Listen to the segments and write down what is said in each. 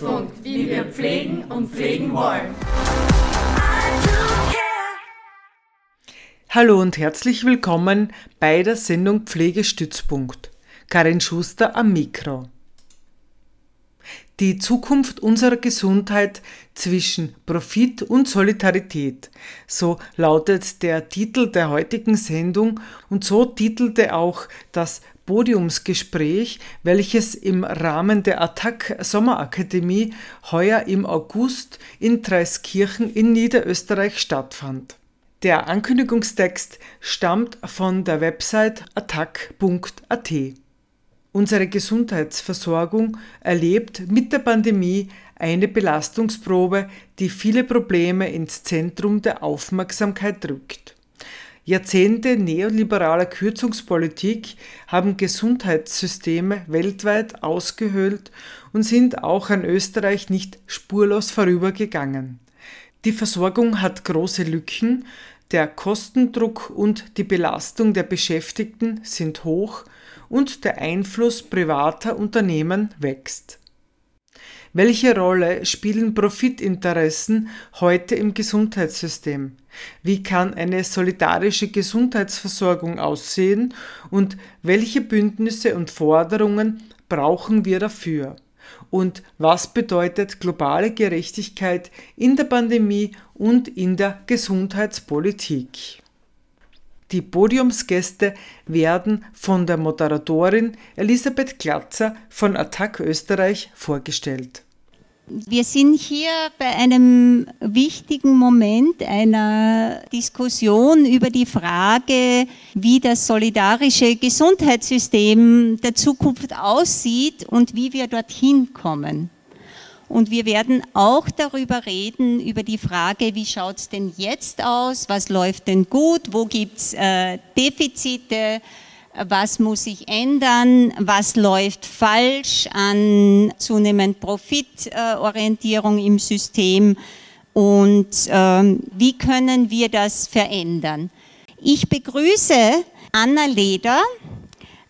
Pflegestützpunkt, wie wir pflegen und pflegen wollen. Hallo und herzlich willkommen bei der Sendung Pflegestützpunkt. Karin Schuster am Mikro. Die Zukunft unserer Gesundheit zwischen Profit und Solidarität. So lautet der Titel der heutigen Sendung und so titelte auch das Podiumsgespräch, welches im Rahmen der Attac Sommerakademie heuer im August in Dreiskirchen in Niederösterreich stattfand. Der Ankündigungstext stammt von der Website attac.at. Unsere Gesundheitsversorgung erlebt mit der Pandemie eine Belastungsprobe, die viele Probleme ins Zentrum der Aufmerksamkeit rückt. Jahrzehnte neoliberaler Kürzungspolitik haben Gesundheitssysteme weltweit ausgehöhlt und sind auch an Österreich nicht spurlos vorübergegangen. Die Versorgung hat große Lücken, der Kostendruck und die Belastung der Beschäftigten sind hoch und der Einfluss privater Unternehmen wächst. Welche Rolle spielen Profitinteressen heute im Gesundheitssystem? Wie kann eine solidarische Gesundheitsversorgung aussehen und welche Bündnisse und Forderungen brauchen wir dafür? Und was bedeutet globale Gerechtigkeit in der Pandemie und in der Gesundheitspolitik? Die Podiumsgäste werden von der Moderatorin Elisabeth Glatzer von Attac Österreich vorgestellt. Wir sind hier bei einem wichtigen Moment einer Diskussion über die Frage, wie das solidarische Gesundheitssystem der Zukunft aussieht und wie wir dorthin kommen. Und wir werden auch darüber reden, über die Frage, wie schaut es denn jetzt aus, was läuft denn gut, wo gibt es äh, Defizite, was muss sich ändern, was läuft falsch an zunehmend Profitorientierung im System und ähm, wie können wir das verändern. Ich begrüße Anna Leder.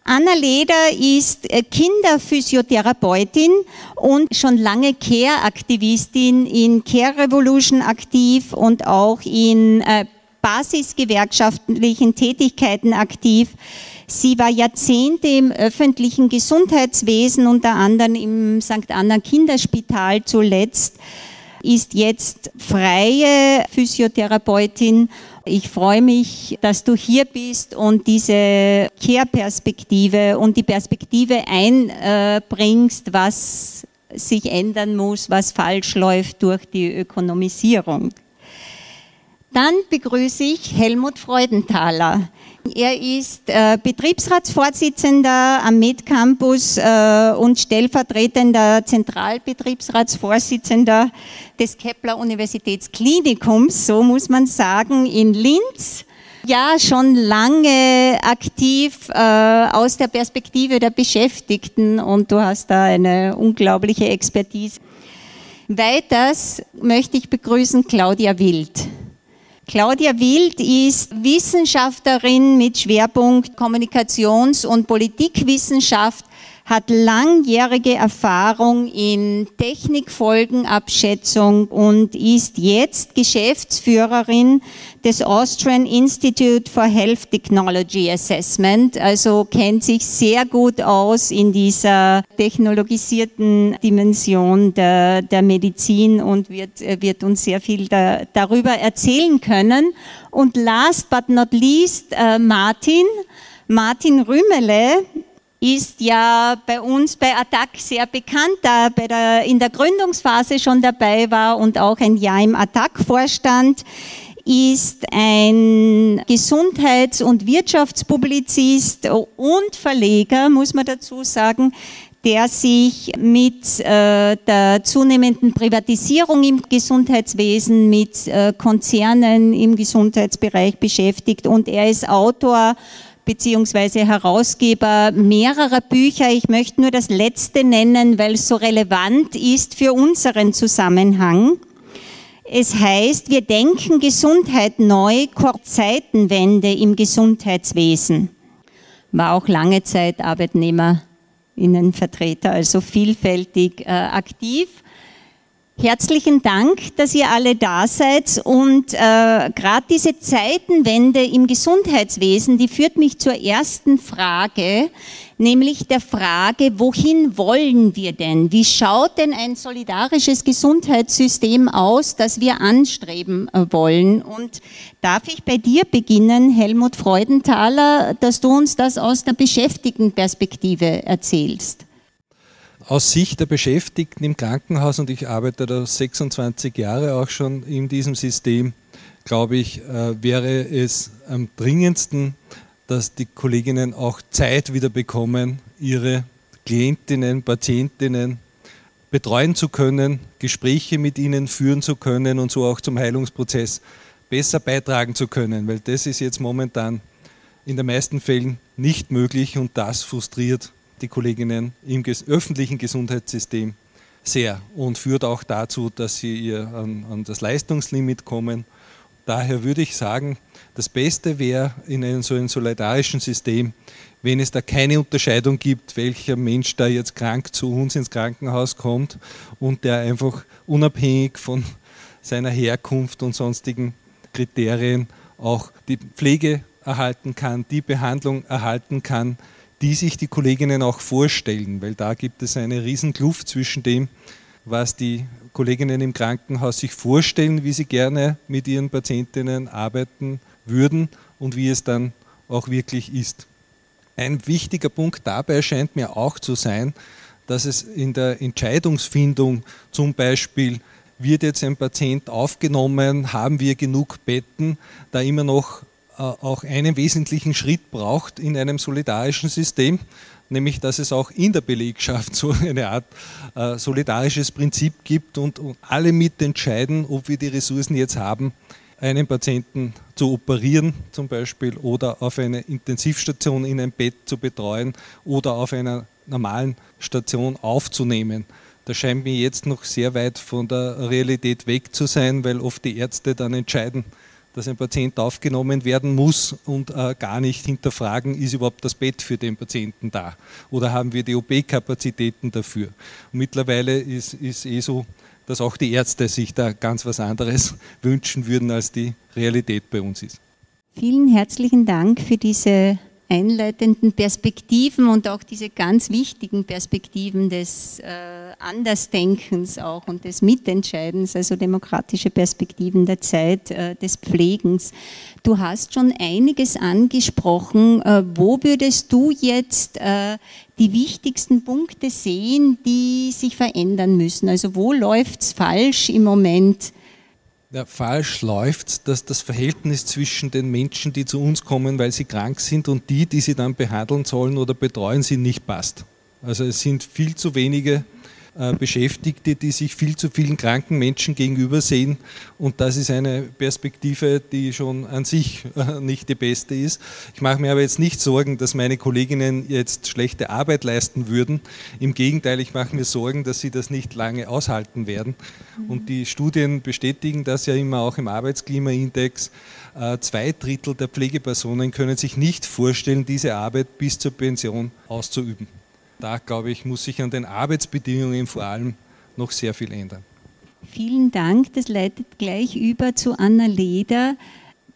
Anna Leder ist äh, Kinderphysiotherapeutin und schon lange Care-Aktivistin in Care Revolution aktiv und auch in äh, basisgewerkschaftlichen Tätigkeiten aktiv. Sie war Jahrzehnte im öffentlichen Gesundheitswesen, unter anderem im St. Anna Kinderspital zuletzt, ist jetzt freie Physiotherapeutin. Ich freue mich, dass du hier bist und diese Care-Perspektive und die Perspektive einbringst, was sich ändern muss, was falsch läuft durch die Ökonomisierung. Dann begrüße ich Helmut Freudenthaler. Er ist äh, Betriebsratsvorsitzender am Med-Campus äh, und stellvertretender Zentralbetriebsratsvorsitzender des Kepler Universitätsklinikums, so muss man sagen, in Linz. Ja, schon lange aktiv äh, aus der Perspektive der Beschäftigten und du hast da eine unglaubliche Expertise. Weiters möchte ich begrüßen Claudia Wild. Claudia Wild ist Wissenschaftlerin mit Schwerpunkt Kommunikations- und Politikwissenschaft, hat langjährige Erfahrung in Technikfolgenabschätzung und ist jetzt Geschäftsführerin des Austrian Institute for Health Technology Assessment, also kennt sich sehr gut aus in dieser technologisierten Dimension der, der Medizin und wird, wird uns sehr viel da, darüber erzählen können. Und last but not least, äh, Martin. Martin Rümele ist ja bei uns bei Attac sehr bekannt, da bei der, in der Gründungsphase schon dabei war und auch ein Jahr im Attac-Vorstand ist ein Gesundheits- und Wirtschaftspublizist und Verleger, muss man dazu sagen, der sich mit äh, der zunehmenden Privatisierung im Gesundheitswesen, mit äh, Konzernen im Gesundheitsbereich beschäftigt und er ist Autor beziehungsweise Herausgeber mehrerer Bücher. Ich möchte nur das letzte nennen, weil es so relevant ist für unseren Zusammenhang. Es heißt, wir denken Gesundheit neu, Kurzzeitenwende im Gesundheitswesen. War auch lange Zeit Arbeitnehmer Innenvertreter, also vielfältig äh, aktiv. Herzlichen Dank, dass ihr alle da seid und äh, gerade diese Zeitenwende im Gesundheitswesen, die führt mich zur ersten Frage, nämlich der Frage, wohin wollen wir denn? Wie schaut denn ein solidarisches Gesundheitssystem aus, das wir anstreben äh, wollen? Und darf ich bei dir beginnen, Helmut Freudenthaler, dass du uns das aus der Beschäftigtenperspektive erzählst? Aus Sicht der Beschäftigten im Krankenhaus, und ich arbeite da 26 Jahre auch schon in diesem System, glaube ich, äh, wäre es am dringendsten, dass die Kolleginnen auch Zeit wieder bekommen, ihre Klientinnen, Patientinnen betreuen zu können, Gespräche mit ihnen führen zu können und so auch zum Heilungsprozess besser beitragen zu können, weil das ist jetzt momentan in den meisten Fällen nicht möglich und das frustriert die Kolleginnen im öffentlichen Gesundheitssystem sehr und führt auch dazu, dass sie an, an das Leistungslimit kommen. Daher würde ich sagen, das Beste wäre in einem so einem solidarischen System, wenn es da keine Unterscheidung gibt, welcher Mensch da jetzt krank zu uns ins Krankenhaus kommt und der einfach unabhängig von seiner Herkunft und sonstigen Kriterien auch die Pflege erhalten kann, die Behandlung erhalten kann, die sich die Kolleginnen auch vorstellen, weil da gibt es eine Riesenkluft zwischen dem, was die Kolleginnen im Krankenhaus sich vorstellen, wie sie gerne mit ihren Patientinnen arbeiten würden und wie es dann auch wirklich ist. Ein wichtiger Punkt dabei scheint mir auch zu sein, dass es in der Entscheidungsfindung zum Beispiel wird jetzt ein Patient aufgenommen, haben wir genug Betten, da immer noch auch einen wesentlichen Schritt braucht in einem solidarischen System, nämlich dass es auch in der Belegschaft so eine Art äh, solidarisches Prinzip gibt und, und alle mitentscheiden, ob wir die Ressourcen jetzt haben, einen Patienten zu operieren zum Beispiel oder auf eine Intensivstation in ein Bett zu betreuen oder auf einer normalen Station aufzunehmen. Das scheint mir jetzt noch sehr weit von der Realität weg zu sein, weil oft die Ärzte dann entscheiden, dass ein Patient aufgenommen werden muss und äh, gar nicht hinterfragen, ist überhaupt das Bett für den Patienten da oder haben wir die OP-Kapazitäten dafür. Und mittlerweile ist, es eh so, dass auch die Ärzte sich da ganz was anderes wünschen würden, als die Realität bei uns ist. Vielen herzlichen Dank für diese einleitenden Perspektiven und auch diese ganz wichtigen Perspektiven des äh, Andersdenkens auch und des Mitentscheidens, also demokratische Perspektiven der Zeit äh, des Pflegens. Du hast schon einiges angesprochen. Äh, wo würdest du jetzt äh, die wichtigsten Punkte sehen, die sich verändern müssen? Also wo läuft es falsch im Moment? Ja, falsch läuft, dass das Verhältnis zwischen den Menschen, die zu uns kommen, weil sie krank sind, und die, die sie dann behandeln sollen oder betreuen, sie nicht passt. Also es sind viel zu wenige Beschäftigte, die sich viel zu vielen kranken Menschen gegenüber sehen. Und das ist eine Perspektive, die schon an sich äh, nicht die beste ist. Ich mache mir aber jetzt nicht Sorgen, dass meine Kolleginnen jetzt schlechte Arbeit leisten würden. Im Gegenteil, ich mache mir Sorgen, dass sie das nicht lange aushalten werden. Und die Studien bestätigen das ja immer auch im Arbeitsklimaindex. Äh, zwei Drittel der Pflegepersonen können sich nicht vorstellen, diese Arbeit bis zur Pension auszuüben da, glaube ich, muss sich an den Arbeitsbedingungen vor allem noch sehr viel ändern. Vielen Dank. Das leitet gleich über zu Anna Leder.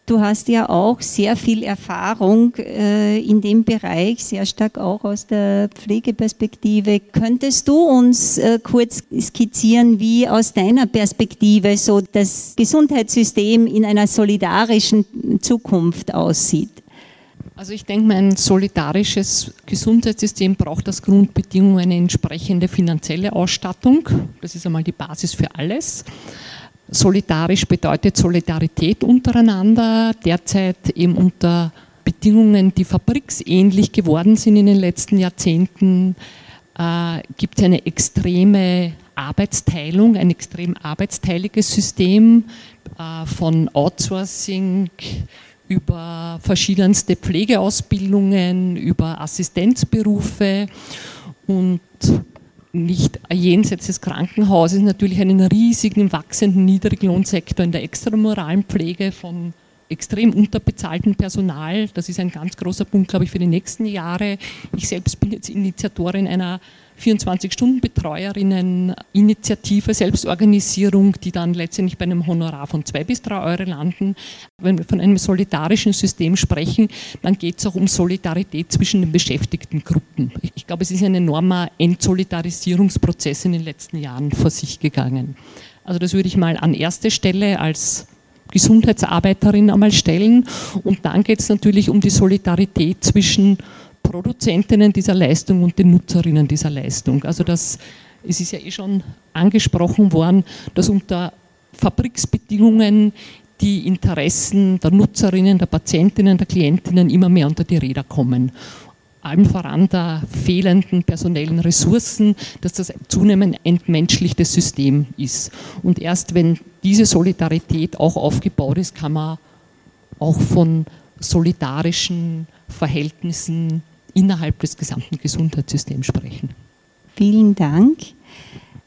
Du hast ja auch sehr viel Erfahrung äh, in dem Bereich, sehr stark auch aus der Pflegeperspektive. Könntest du uns äh, kurz skizzieren, wie aus deiner Perspektive so das Gesundheitssystem in einer solidarischen Zukunft aussieht? Also ich denke, ein solidarisches Gesundheitssystem braucht als Grundbedingung eine entsprechende finanzielle Ausstattung. Das ist einmal die Basis für alles. Solidarisch bedeutet Solidarität untereinander, derzeit eben unter Bedingungen, die fabriksähnlich geworden sind in den letzten Jahrzehnten, äh, gibt es eine extreme Arbeitsteilung, ein extrem arbeitsteiliges System äh, von Outsourcing über verschiedenste Pflegeausbildungen, über Assistenzberufe und nicht jenseits des Krankenhauses natürlich einen riesigen, wachsenden Niedriglohnsektor in der extramoralen Pflege von extrem unterbezahltem Personal. Das ist ein ganz großer Punkt, glaube ich, für die nächsten Jahre. Ich selbst bin jetzt Initiatorin einer 24-Stunden-Betreuerinnen-Initiative, Selbstorganisierung, die dann letztendlich bei einem Honorar von zwei bis drei Euro landen. Wenn wir von einem solidarischen System sprechen, dann geht es auch um Solidarität zwischen den beschäftigten Gruppen. Ich glaube, es ist ein enormer Entsolidarisierungsprozess in den letzten Jahren vor sich gegangen. Also das würde ich mal an erste Stelle als Gesundheitsarbeiterin einmal stellen. Und dann geht es natürlich um die Solidarität zwischen Produzentinnen dieser Leistung und den Nutzerinnen dieser Leistung. Also das, es ist ja eh schon angesprochen worden, dass unter Fabriksbedingungen die Interessen der Nutzerinnen, der Patientinnen, der Klientinnen immer mehr unter die Räder kommen. Allem voran der fehlenden personellen Ressourcen, dass das zunehmend entmenschlichtes System ist. Und erst wenn diese Solidarität auch aufgebaut ist, kann man auch von solidarischen Verhältnissen innerhalb des gesamten Gesundheitssystems sprechen. Vielen Dank.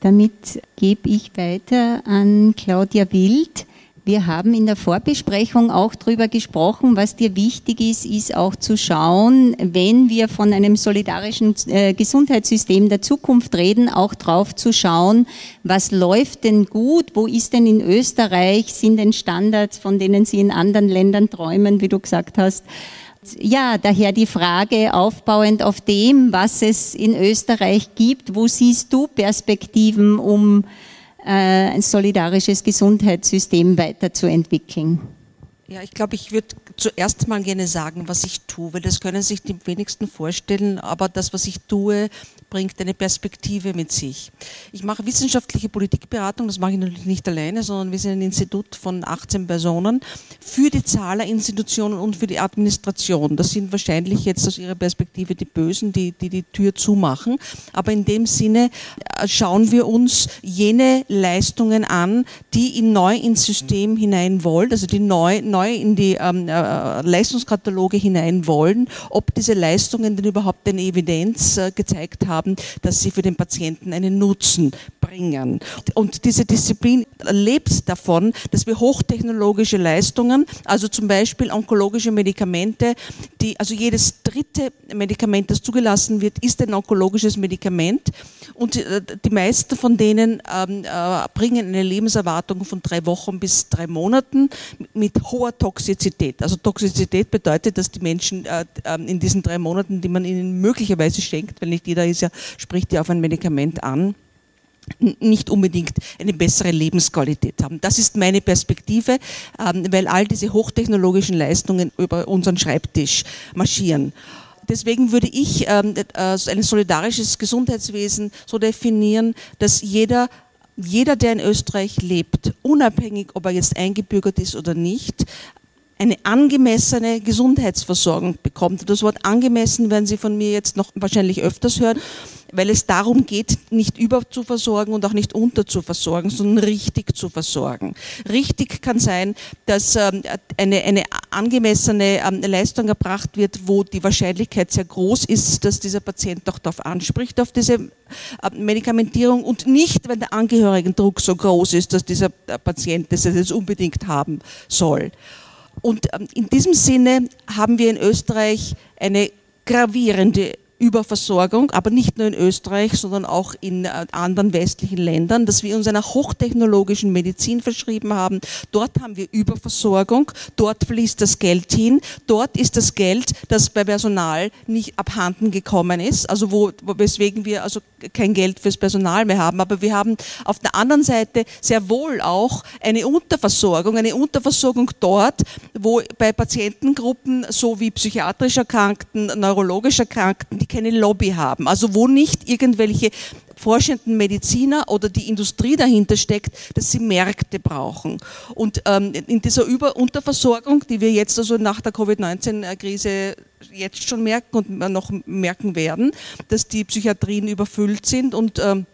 Damit gebe ich weiter an Claudia Wild. Wir haben in der Vorbesprechung auch darüber gesprochen, was dir wichtig ist, ist auch zu schauen, wenn wir von einem solidarischen äh, Gesundheitssystem der Zukunft reden, auch drauf zu schauen, was läuft denn gut, wo ist denn in Österreich, sind denn Standards, von denen Sie in anderen Ländern träumen, wie du gesagt hast. Ja, daher die Frage aufbauend auf dem, was es in Österreich gibt, wo siehst du Perspektiven, um äh, ein solidarisches Gesundheitssystem weiterzuentwickeln? Ja, ich glaube, ich würde zuerst mal gerne sagen, was ich tue, weil das können sich die wenigsten vorstellen, aber das, was ich tue, bringt eine Perspektive mit sich. Ich mache wissenschaftliche Politikberatung, das mache ich natürlich nicht alleine, sondern wir sind ein Institut von 18 Personen für die Zahlerinstitutionen und für die Administration. Das sind wahrscheinlich jetzt aus Ihrer Perspektive die Bösen, die die, die Tür zumachen, aber in dem Sinne äh, schauen wir uns jene Leistungen an, die in neu ins System hinein wollen, also die neu, neu in die ähm, äh, Leistungskataloge hinein wollen, ob diese Leistungen denn überhaupt eine Evidenz äh, gezeigt haben, dass sie für den Patienten einen Nutzen bringen. Und diese Disziplin lebt davon, dass wir hochtechnologische Leistungen, also zum Beispiel onkologische Medikamente, die, also jedes dritte Medikament, das zugelassen wird, ist ein onkologisches Medikament. Und äh, die meisten von denen ähm, äh, bringen eine Lebenserwartung von drei Wochen bis drei Monaten mit hoher Toxizität. Also Toxizität bedeutet, dass die Menschen äh, ähm, in diesen drei Monaten, die man ihnen möglicherweise schenkt, weil nicht jeder ist ja, spricht ja auf ein Medikament an, nicht unbedingt eine bessere Lebensqualität haben. Das ist meine Perspektive, ähm, weil all diese hochtechnologischen Leistungen über unseren Schreibtisch marschieren. Deswegen würde ich ähm, äh, ein solidarisches Gesundheitswesen so definieren, dass jeder jeder, der in Österreich lebt, unabhängig, ob er jetzt eingebürgert ist oder nicht, eine angemessene Gesundheitsversorgung bekommt. Das Wort angemessen werden Sie von mir jetzt noch wahrscheinlich öfters hören, weil es darum geht, nicht über zu versorgen und auch nicht unter zu versorgen, sondern richtig zu versorgen. Richtig kann sein, dass ähm, eine, eine angemessene ähm, Leistung erbracht wird, wo die Wahrscheinlichkeit sehr groß ist, dass dieser Patient auch darauf anspricht, auf diese ähm, Medikamentierung und nicht, wenn der Angehörigendruck so groß ist, dass dieser äh, Patient das jetzt unbedingt haben soll. Und ähm, in diesem Sinne haben wir in Österreich eine gravierende Überversorgung, aber nicht nur in Österreich, sondern auch in äh, anderen westlichen Ländern, dass wir uns einer hochtechnologischen Medizin verschrieben haben. Dort haben wir Überversorgung, dort fließt das Geld hin, dort ist das Geld, das bei Personal nicht abhanden gekommen ist, also wo, weswegen wir also kein Geld fürs Personal mehr haben. Aber wir haben auf der anderen Seite sehr wohl auch eine Unterversorgung, eine Unterversorgung dort, wo bei Patientengruppen so wie psychiatrisch Erkrankten, neurologisch Erkrankten, keine Lobby haben, also wo nicht irgendwelche forschenden Mediziner oder die Industrie dahinter steckt, dass sie Märkte brauchen. Und ähm, in dieser Über Unterversorgung, die wir jetzt also nach der Covid-19-Krise jetzt schon merken und noch merken werden, dass die Psychiatrien überfüllt sind und ähm,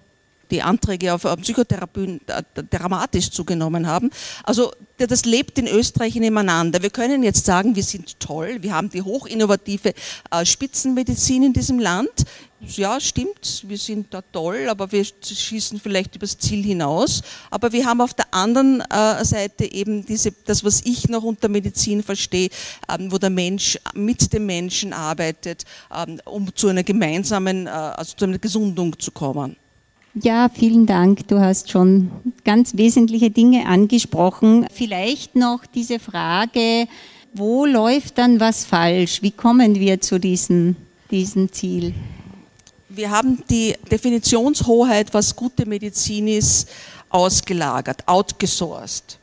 die Anträge auf äh, Psychotherapien äh, dramatisch zugenommen haben. Also das lebt in Österreich nebeneinander. Wir können jetzt sagen, wir sind toll, wir haben die hochinnovative äh, Spitzenmedizin in diesem Land. Ja, stimmt, wir sind da toll, aber wir schießen vielleicht übers Ziel hinaus. Aber wir haben auf der anderen Seite eben diese, das, was ich noch unter Medizin verstehe, ähm, wo der Mensch mit dem Menschen arbeitet, ähm, um zu einer gemeinsamen, also zu einer Gesundung zu kommen. Ja, vielen Dank. Du hast schon ganz wesentliche Dinge angesprochen. Vielleicht noch diese Frage, wo läuft dann was falsch? Wie kommen wir zu diesem, diesem Ziel? Wir haben die Definitionshoheit, was gute Medizin ist, ausgelagert, outgesourced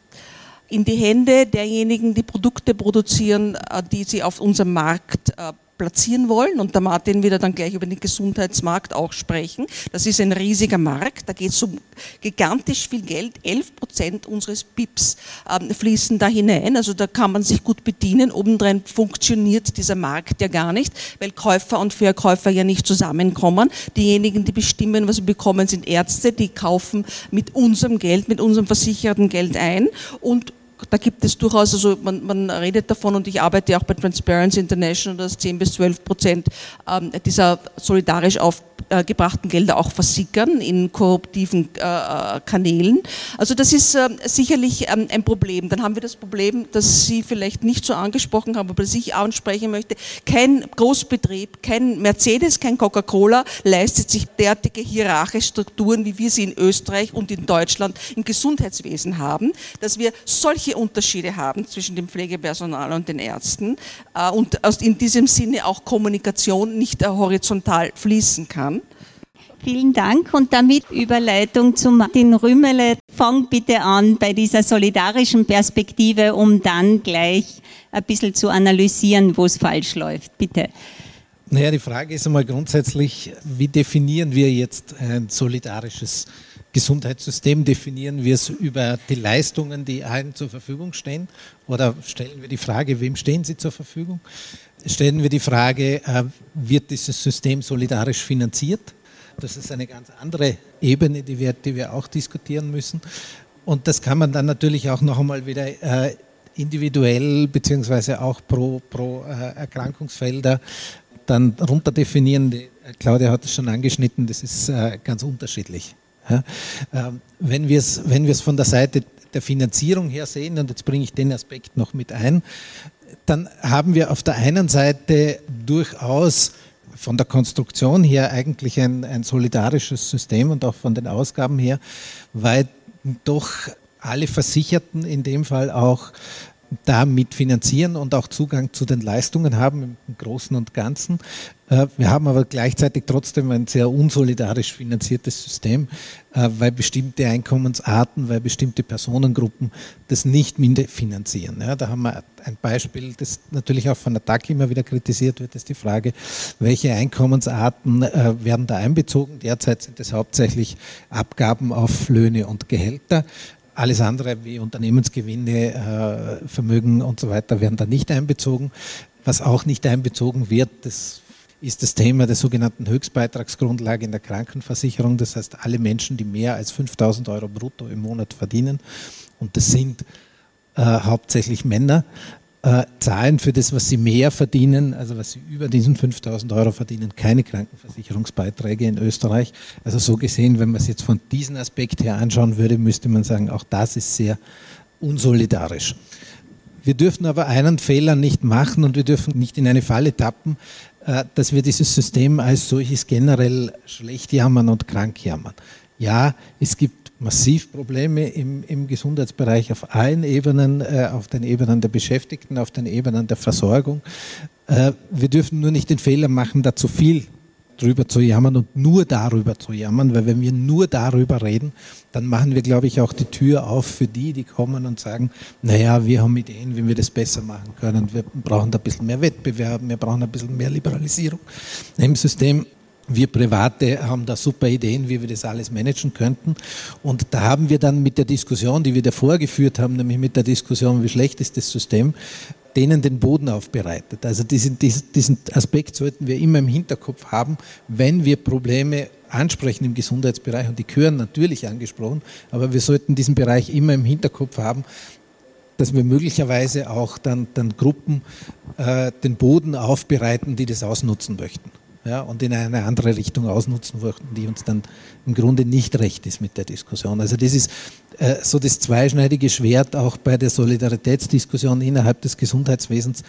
in die Hände derjenigen, die Produkte produzieren, äh, die sie auf unserem Markt äh, platzieren wollen und der Martin wird dann gleich über den Gesundheitsmarkt auch sprechen. Das ist ein riesiger Markt, da geht es um gigantisch viel Geld, 11 Prozent unseres BIPs ähm, fließen da hinein, also da kann man sich gut bedienen. Obendrein funktioniert dieser Markt ja gar nicht, weil Käufer und Verkäufer ja nicht zusammenkommen. Diejenigen, die bestimmen, was wir bekommen, sind Ärzte, die kaufen mit unserem Geld, mit unserem versicherten Geld ein und da gibt es durchaus, also man, man, redet davon und ich arbeite auch bei Transparency International, dass 10 bis 12 Prozent ähm, dieser solidarisch aufgebrachten Gelder auch versickern in korruptiven äh, äh, Kanälen. Also das ist äh, sicherlich ähm, ein Problem. Dann haben wir das Problem, das Sie vielleicht nicht so angesprochen haben, aber das ich ansprechen möchte. Kein Großbetrieb, kein Mercedes, kein Coca-Cola leistet sich derartige hierarchische Strukturen, wie wir sie in Österreich und in Deutschland im Gesundheitswesen haben, dass wir solche Unterschiede haben zwischen dem Pflegepersonal und den Ärzten äh, und in diesem Sinne auch Kommunikation nicht horizontal fließen kann. Vielen Dank und damit Überleitung zu Martin Rümmele. Fang bitte an bei dieser solidarischen Perspektive, um dann gleich ein bisschen zu analysieren, wo es falsch läuft. Bitte. Naja, die Frage ist einmal grundsätzlich, wie definieren wir jetzt ein solidarisches Gesundheitssystem? Definieren wir es über die Leistungen, die allen zur Verfügung stehen? Oder stellen wir die Frage, wem stehen sie zur Verfügung? Stellen wir die Frage, äh, wird dieses System solidarisch finanziert? Das ist eine ganz andere Ebene, die wir, die wir auch diskutieren müssen. Und das kann man dann natürlich auch noch einmal wieder äh, individuell beziehungsweise auch pro, pro äh, Erkrankungsfelder dann runterdefinieren. Die, Claudia hat es schon angeschnitten, das ist ganz unterschiedlich. Ja, ähm, wenn wir es wenn von der Seite der Finanzierung her sehen, und jetzt bringe ich den Aspekt noch mit ein, dann haben wir auf der einen Seite durchaus von der Konstruktion her eigentlich ein, ein solidarisches System und auch von den Ausgaben her, weil doch alle Versicherten in dem Fall auch damit finanzieren und auch Zugang zu den Leistungen haben im Großen und Ganzen. Äh, wir haben aber gleichzeitig trotzdem ein sehr unsolidarisch finanziertes System, äh, weil bestimmte Einkommensarten, weil bestimmte Personengruppen das nicht minder finanzieren. Ja, da haben wir ein Beispiel, das natürlich auch von der TAG immer wieder kritisiert wird, ist die Frage, welche Einkommensarten äh, werden da einbezogen. Derzeit sind es hauptsächlich Abgaben auf Löhne und Gehälter. Alles andere wie Unternehmensgewinne, Vermögen und so weiter werden da nicht einbezogen. Was auch nicht einbezogen wird, das ist das Thema der sogenannten Höchstbeitragsgrundlage in der Krankenversicherung. Das heißt, alle Menschen, die mehr als 5000 Euro brutto im Monat verdienen, und das sind äh, hauptsächlich Männer, äh, zahlen für das, was sie mehr verdienen, also was sie über diesen 5000 Euro verdienen, keine Krankenversicherungsbeiträge in Österreich. Also so gesehen, wenn man es jetzt von diesem Aspekt her anschauen würde, müsste man sagen, auch das ist sehr unsolidarisch. Wir dürfen aber einen Fehler nicht machen und wir dürfen nicht in eine Falle tappen, dass wir dieses System als solches generell schlecht jammern und krank jammern. Ja, es gibt massiv Probleme im, im Gesundheitsbereich auf allen Ebenen, äh, auf den Ebenen der Beschäftigten, auf den Ebenen der Versorgung. Äh, wir dürfen nur nicht den Fehler machen, da zu viel drüber zu jammern und nur darüber zu jammern, weil wenn wir nur darüber reden, dann machen wir, glaube ich, auch die Tür auf für die, die kommen und sagen, naja, wir haben Ideen, wie wir das besser machen können. Wir brauchen da ein bisschen mehr Wettbewerb, wir brauchen ein bisschen mehr Liberalisierung im System. Wir Private haben da super Ideen, wie wir das alles managen könnten. Und da haben wir dann mit der Diskussion, die wir davor geführt haben, nämlich mit der Diskussion, wie schlecht ist das System, denen den Boden aufbereitet. Also diesen, diesen Aspekt sollten wir immer im Hinterkopf haben, wenn wir Probleme ansprechen im Gesundheitsbereich. Und die gehören natürlich angesprochen, aber wir sollten diesen Bereich immer im Hinterkopf haben, dass wir möglicherweise auch dann, dann Gruppen äh, den Boden aufbereiten, die das ausnutzen möchten ja, und in eine andere Richtung ausnutzen wollten, die uns dann im Grunde nicht recht ist mit der Diskussion. Also das ist äh, so das zweischneidige Schwert auch bei der Solidaritätsdiskussion innerhalb des Gesundheitswesens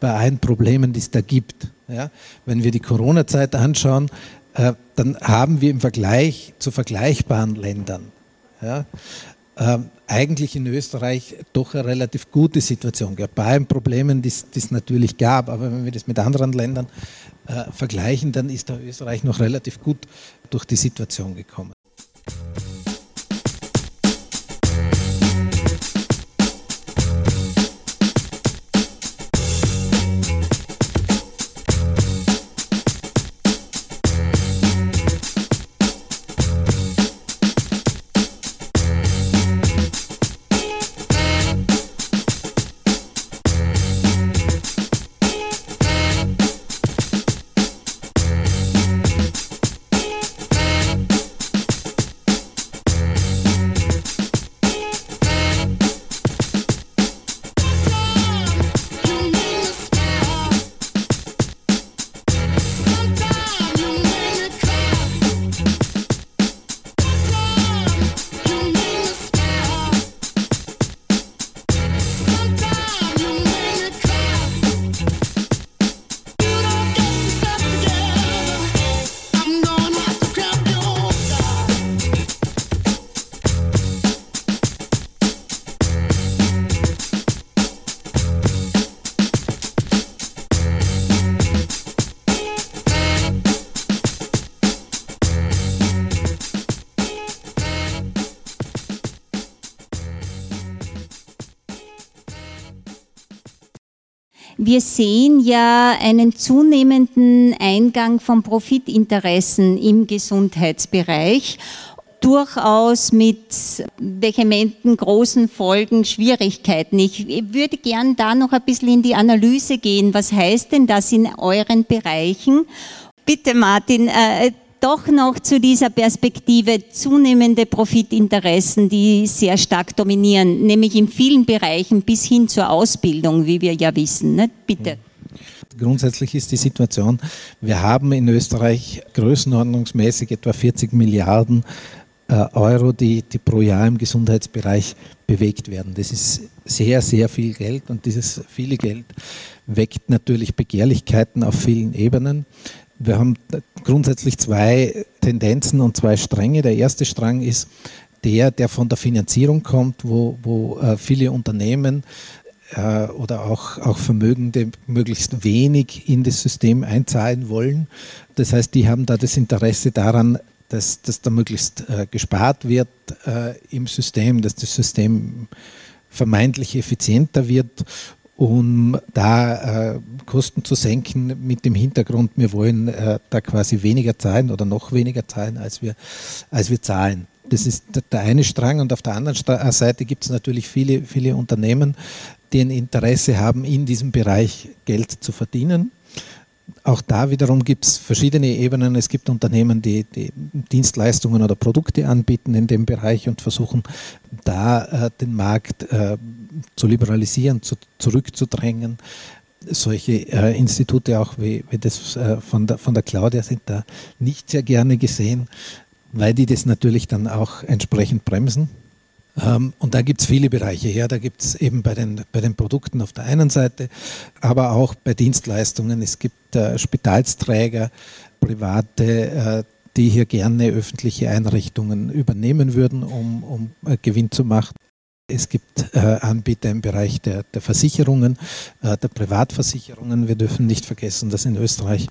bei allen Problemen, die es da gibt. Ja. Wenn wir die Corona-Zeit anschauen, äh, dann haben wir im Vergleich zu vergleichbaren Ländern ja, äh, eigentlich in Österreich doch eine relativ gute Situation gehabt. Bei allen Problemen, die es natürlich gab, aber wenn wir das mit anderen Ländern äh, vergleichen, dann ist da Österreich noch relativ gut durch die Situation gekommen. Wir sehen ja einen zunehmenden Eingang von Profitinteressen im Gesundheitsbereich durchaus mit vehementen großen Folgen, Schwierigkeiten. Ich würde gern da noch ein bisschen in die Analyse gehen. Was heißt denn das in euren Bereichen? Bitte, Martin, äh, doch noch zu dieser Perspektive zunehmende Profitinteressen, die sehr stark dominieren, nämlich in vielen Bereichen bis hin zur Ausbildung, wie wir ja wissen. Ne? Bitte. Grundsätzlich ist die Situation, wir haben in Österreich größenordnungsmäßig etwa 40 Milliarden äh, Euro, die, die pro Jahr im Gesundheitsbereich bewegt werden. Das ist sehr, sehr viel Geld und dieses viele Geld weckt natürlich Begehrlichkeiten auf vielen Ebenen. Wir haben grundsätzlich zwei Tendenzen und zwei Stränge. Der erste Strang ist der, der von der Finanzierung kommt, wo, wo äh, viele Unternehmen äh, oder auch, auch Vermögende möglichst wenig in das System einzahlen wollen. Das heißt, die haben da das Interesse daran, dass, dass da möglichst äh, gespart wird äh, im System, dass das System vermeintlich effizienter wird um da äh, Kosten zu senken mit dem Hintergrund, wir wollen äh, da quasi weniger zahlen oder noch weniger zahlen, als wir, als wir zahlen. Das ist der eine Strang und auf der anderen äh, Seite gibt es natürlich viele, viele Unternehmen, die ein Interesse haben, in diesem Bereich Geld zu verdienen auch da wiederum gibt es verschiedene Ebenen. Es gibt Unternehmen, die, die, Dienstleistungen oder Produkte anbieten in dem Bereich und versuchen da äh, den Markt äh, zu liberalisieren, zu, zurückzudrängen. Solche äh, Institute auch wie, wie das äh, von, der, von der Claudia sind da nicht sehr gerne gesehen, weil die das natürlich dann auch entsprechend bremsen. Ähm, und da gibt es viele Bereiche her. Da gibt es eben bei den, bei den Produkten auf der einen Seite, aber auch bei Dienstleistungen. Es gibt äh, Spitalsträger, private, äh, die hier gerne öffentliche Einrichtungen übernehmen würden, um, um äh, Gewinn zu machen. Es gibt äh, Anbieter im Bereich der, der Versicherungen, äh, der Privatversicherungen. Wir dürfen nicht vergessen, dass in Österreich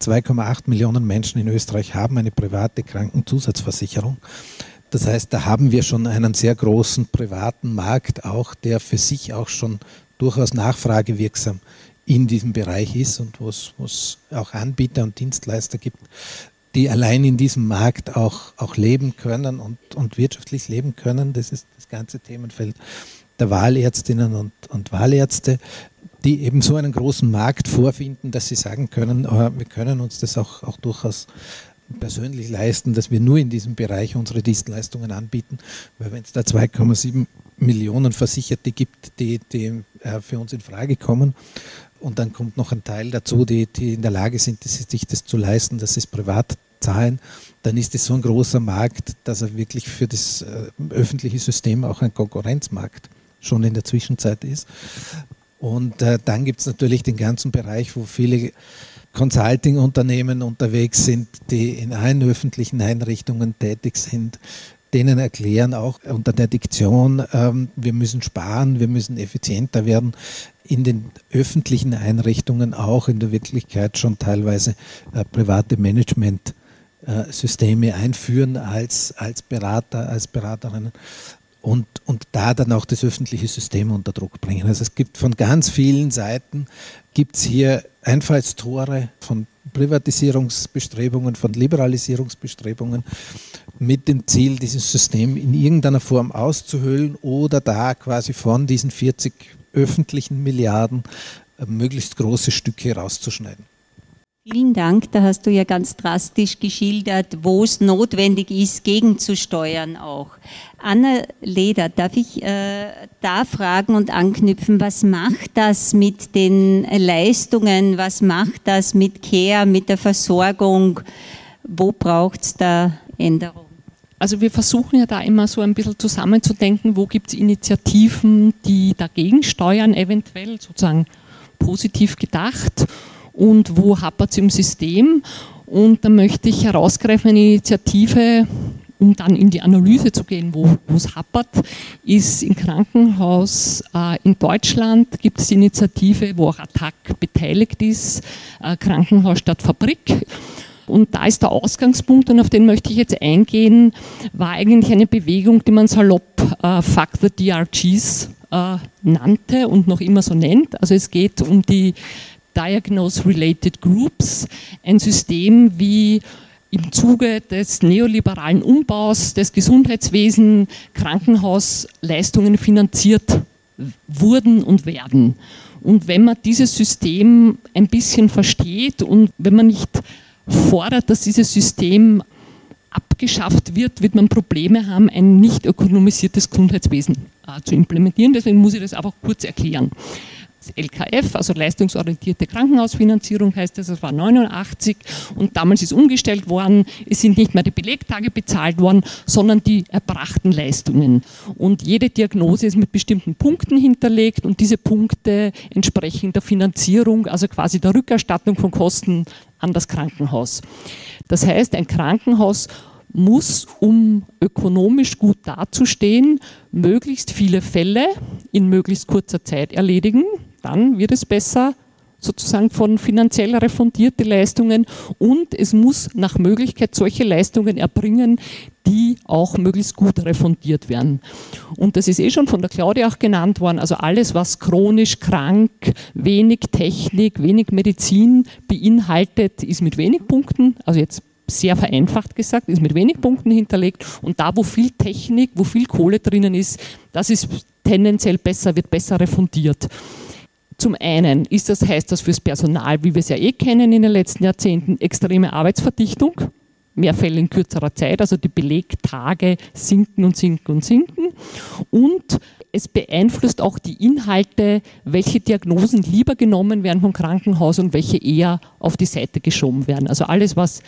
2,8 Millionen Menschen in Österreich haben eine private Krankenzusatzversicherung. Das heißt, da haben wir schon einen sehr großen privaten Markt, auch der für sich auch schon durchaus nachfragewirksam in diesem Bereich ist und wo es, auch Anbieter und Dienstleister gibt, die allein in diesem Markt auch, auch leben können und, und wirtschaftlich leben können. Das ist das ganze Themenfeld der Wahlärztinnen und, und Wahlärzte, die eben so einen großen Markt vorfinden, dass sie sagen können, äh, wir können uns das auch, auch durchaus persönlich leisten, dass wir nur in diesem Bereich unsere Dienstleistungen anbieten, weil wenn es da 2,7 Millionen Versicherte gibt, die, die äh, für uns in Frage kommen, und dann kommt noch ein Teil dazu, die, die in der Lage sind, sich das zu leisten, dass sie es privat zahlen, dann ist es so ein großer Markt, dass er wirklich für das äh, öffentliche System auch ein Konkurrenzmarkt schon in der Zwischenzeit ist. Und äh, dann gibt es natürlich den ganzen Bereich, wo viele Consulting-Unternehmen unterwegs sind, die in allen öffentlichen Einrichtungen tätig sind, denen erklären, auch unter der Diktion, ähm, wir müssen sparen, wir müssen effizienter werden, in den öffentlichen Einrichtungen auch in der Wirklichkeit schon teilweise äh, private Managementsysteme einführen als, als Berater, als Beraterinnen und, und da dann auch das öffentliche System unter Druck bringen. Also es gibt von ganz vielen Seiten, gibt es hier Einfallstore von Privatisierungsbestrebungen, von Liberalisierungsbestrebungen mit dem Ziel, dieses System in irgendeiner Form auszuhöhlen oder da quasi von diesen 40 öffentlichen Milliarden äh, möglichst große Stücke rauszuschneiden. Vielen Dank. Da hast du ja ganz drastisch geschildert, wo es notwendig ist, gegenzusteuern auch. Anna Leder, darf ich äh, da fragen und anknüpfen, was macht das mit den Leistungen, was macht das mit Care, mit der Versorgung? Wo braucht es da Änderungen? Also wir versuchen ja da immer so ein bisschen zusammenzudenken, wo gibt es Initiativen, die dagegen steuern, eventuell sozusagen positiv gedacht und wo hapert es im System. Und da möchte ich herausgreifen, eine Initiative, um dann in die Analyse zu gehen, wo es hapert, ist im Krankenhaus äh, in Deutschland gibt es die Initiative, wo auch Attac beteiligt ist, äh, Krankenhaus statt Fabrik. Und da ist der Ausgangspunkt, und auf den möchte ich jetzt eingehen, war eigentlich eine Bewegung, die man salopp äh, the DRGs äh, nannte und noch immer so nennt. Also es geht um die Diagnose-Related Groups, ein System wie im Zuge des neoliberalen Umbaus des Gesundheitswesens Krankenhausleistungen finanziert wurden und werden. Und wenn man dieses System ein bisschen versteht und wenn man nicht fordert, dass dieses System abgeschafft wird, wird man Probleme haben, ein nicht ökonomisiertes Gesundheitswesen äh, zu implementieren. Deswegen muss ich das einfach kurz erklären. LKF, also leistungsorientierte Krankenhausfinanzierung heißt das, das war 89 und damals ist umgestellt worden, es sind nicht mehr die Belegtage bezahlt worden, sondern die erbrachten Leistungen. Und jede Diagnose ist mit bestimmten Punkten hinterlegt und diese Punkte entsprechen der Finanzierung, also quasi der Rückerstattung von Kosten an das Krankenhaus. Das heißt, ein Krankenhaus muss, um ökonomisch gut dazustehen, möglichst viele Fälle in möglichst kurzer Zeit erledigen dann wird es besser sozusagen von finanziell refundierte Leistungen und es muss nach Möglichkeit solche Leistungen erbringen, die auch möglichst gut refundiert werden. Und das ist eh schon von der Claudia auch genannt worden, also alles, was chronisch krank, wenig Technik, wenig Medizin beinhaltet, ist mit wenig Punkten, also jetzt sehr vereinfacht gesagt, ist mit wenig Punkten hinterlegt und da, wo viel Technik, wo viel Kohle drinnen ist, das ist tendenziell besser, wird besser refundiert. Zum einen ist das, heißt das fürs Personal, wie wir es ja eh kennen in den letzten Jahrzehnten, extreme Arbeitsverdichtung, mehr Fälle in kürzerer Zeit, also die Belegtage sinken und sinken und sinken. Und es beeinflusst auch die Inhalte, welche Diagnosen lieber genommen werden vom Krankenhaus und welche eher auf die Seite geschoben werden. Also alles, was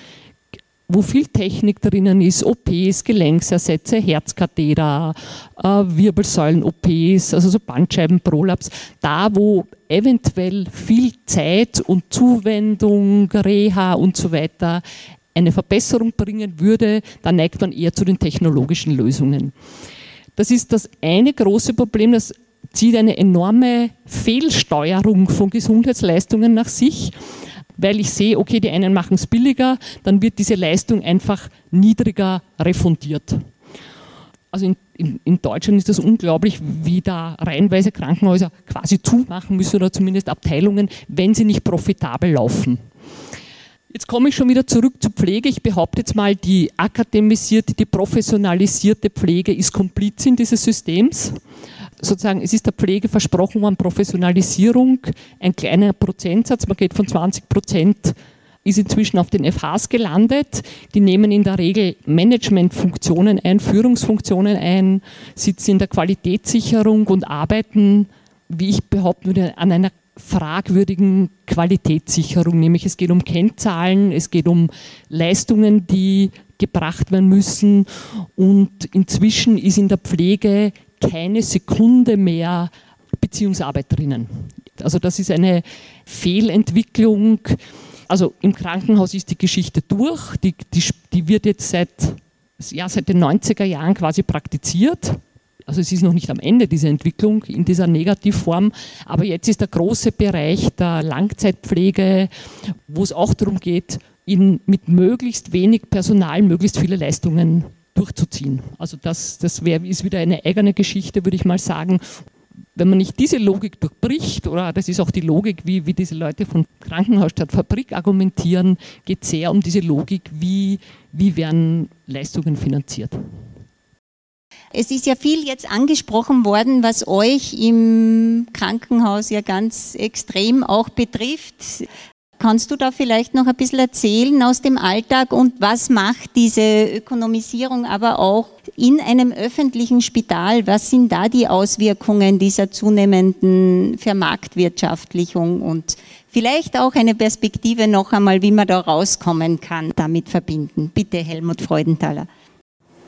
wo viel Technik drinnen ist, OPs, Gelenksersätze, Herzkatheter, äh, Wirbelsäulen-OPs, also so Bandscheiben-Prolaps, da wo eventuell viel Zeit und Zuwendung, Reha und so weiter eine Verbesserung bringen würde, da neigt man eher zu den technologischen Lösungen. Das ist das eine große Problem, das zieht eine enorme Fehlsteuerung von Gesundheitsleistungen nach sich weil ich sehe, okay, die einen machen es billiger, dann wird diese Leistung einfach niedriger refundiert. Also in, in, in, Deutschland ist das unglaublich, wie da reihenweise Krankenhäuser quasi zumachen müssen oder zumindest Abteilungen, wenn sie nicht profitabel laufen. Jetzt komme ich schon wieder zurück zur Pflege. Ich behaupte jetzt mal, die akademisierte, die professionalisierte Pflege ist Komplizin dieses Systems. Sozusagen, es ist der Pflege versprochen worden, Professionalisierung, ein kleiner Prozentsatz, man geht von 20 Prozent ist inzwischen auf den FHs gelandet. Die nehmen in der Regel Managementfunktionen ein, Führungsfunktionen ein, sitzen in der Qualitätssicherung und arbeiten, wie ich behaupten würde, an einer fragwürdigen Qualitätssicherung, nämlich es geht um Kennzahlen, es geht um Leistungen, die gebracht werden müssen und inzwischen ist in der Pflege keine Sekunde mehr Beziehungsarbeit drinnen. Also das ist eine Fehlentwicklung. Also im Krankenhaus ist die Geschichte durch, die, die, die wird jetzt seit, ja, seit den 90er Jahren quasi praktiziert. Also es ist noch nicht am Ende dieser Entwicklung in dieser Negativform, aber jetzt ist der große Bereich der Langzeitpflege, wo es auch darum geht, in, mit möglichst wenig Personal möglichst viele Leistungen durchzuziehen. Also das, das wär, ist wieder eine eigene Geschichte, würde ich mal sagen wenn man nicht diese Logik durchbricht, oder das ist auch die Logik, wie, wie diese Leute von Krankenhaus statt Fabrik argumentieren, geht es sehr um diese Logik, wie, wie werden Leistungen finanziert. Es ist ja viel jetzt angesprochen worden, was euch im Krankenhaus ja ganz extrem auch betrifft. Kannst du da vielleicht noch ein bisschen erzählen aus dem Alltag und was macht diese Ökonomisierung aber auch in einem öffentlichen Spital? Was sind da die Auswirkungen dieser zunehmenden Vermarktwirtschaftlichung und vielleicht auch eine Perspektive noch einmal, wie man da rauskommen kann, damit verbinden? Bitte, Helmut Freudenthaler.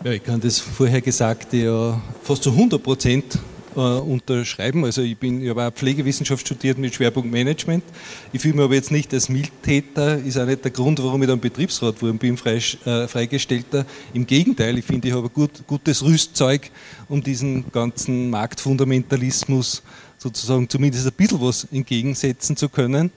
Ja, ich kann das vorher Gesagte ja fast zu 100 Prozent äh, unterschreiben. Also ich, bin, ich habe auch Pflegewissenschaft studiert mit Schwerpunkt Management. Ich fühle mich aber jetzt nicht als Mildtäter, ist auch nicht der Grund, warum ich dann Betriebsrat wurde, bin äh, Freigestellter. Im Gegenteil, ich finde, ich habe gut, gutes Rüstzeug, um diesen ganzen Marktfundamentalismus sozusagen zumindest ein bisschen was entgegensetzen zu können.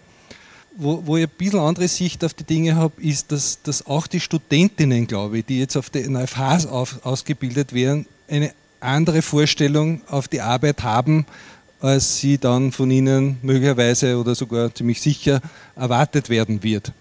Wo, wo, ich ein bisschen andere Sicht auf die Dinge habe, ist, dass, dass auch die Studentinnen, glaube ich, die jetzt auf den FHs auf, ausgebildet werden, eine andere Vorstellung auf die Arbeit haben, als sie dann von ihnen möglicherweise oder sogar ziemlich sicher erwartet werden wird.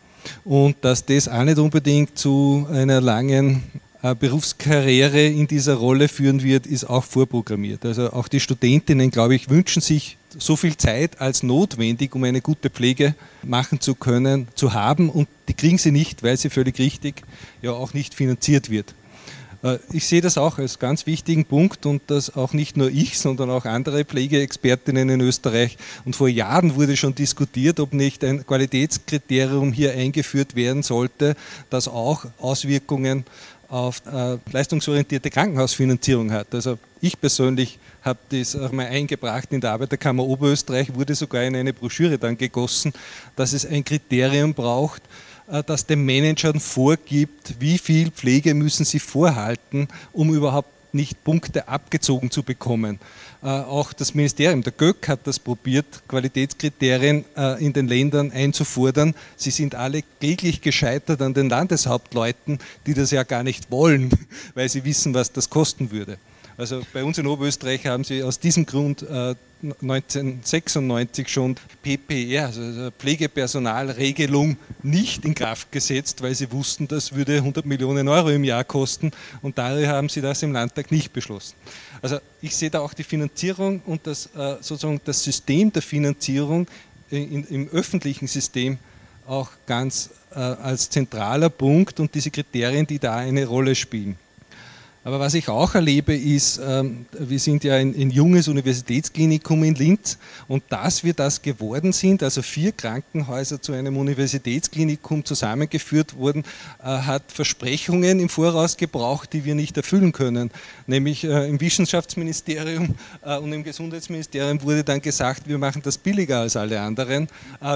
Und dass das auch nicht unbedingt zu einer langen äh, Berufskarriere in dieser Rolle führen wird, ist auch vorprogrammiert. Also auch die Studentinnen, glaube ich, wünschen sich so viel Zeit als notwendig, um eine gute Pflege machen zu können, zu haben und die kriegen sie nicht, weil sie völlig richtig ja auch nicht finanziert wird. Äh, ich sehe das auch als ganz wichtigen Punkt und dass auch nicht nur ich, sondern auch andere Pflegeexpertinnen in Österreich und vor Jahren wurde schon diskutiert, ob nicht ein Qualitätskriterium hier eingeführt werden sollte, das auch Auswirkungen auf äh, leistungsorientierte Krankenhausfinanzierung hat. Also ich persönlich habe das auch mal eingebracht in der Arbeiterkammer Oberösterreich, wurde sogar in eine Broschüre dann gegossen, dass es ein Kriterium braucht, das den Managern vorgibt, wie viel Pflege müssen sie vorhalten, um überhaupt nicht Punkte abgezogen zu bekommen. Äh, auch das Ministerium, der GÖK hat das probiert, Qualitätskriterien äh, in den Ländern einzufordern. Sie sind alle kläglich gescheitert an den Landeshauptleuten, die das ja gar nicht wollen, weil sie wissen, was das kosten würde. Also bei uns in Oberösterreich haben sie aus diesem Grund äh, 1996 schon PPR, also Pflegepersonalregelung, nicht in Kraft gesetzt, weil sie wussten, das würde 100 Millionen Euro im Jahr kosten und daher haben sie das im Landtag nicht beschlossen. Also ich sehe da auch die Finanzierung und das, äh, sozusagen das System der Finanzierung in, im öffentlichen System auch ganz äh, als zentraler Punkt und diese Kriterien, die da eine Rolle spielen. Aber was ich auch erlebe, ist, ähm, wir sind ja ein, ein, junges Universitätsklinikum in Linz und dass wir das geworden sind, also vier Krankenhäuser zu einem Universitätsklinikum zusammengeführt wurden, äh, hat Versprechungen im Voraus gebraucht, die wir nicht erfüllen können. Nämlich äh, im Wissenschaftsministerium äh, und im Gesundheitsministerium wurde dann gesagt, wir machen das billiger als alle anderen.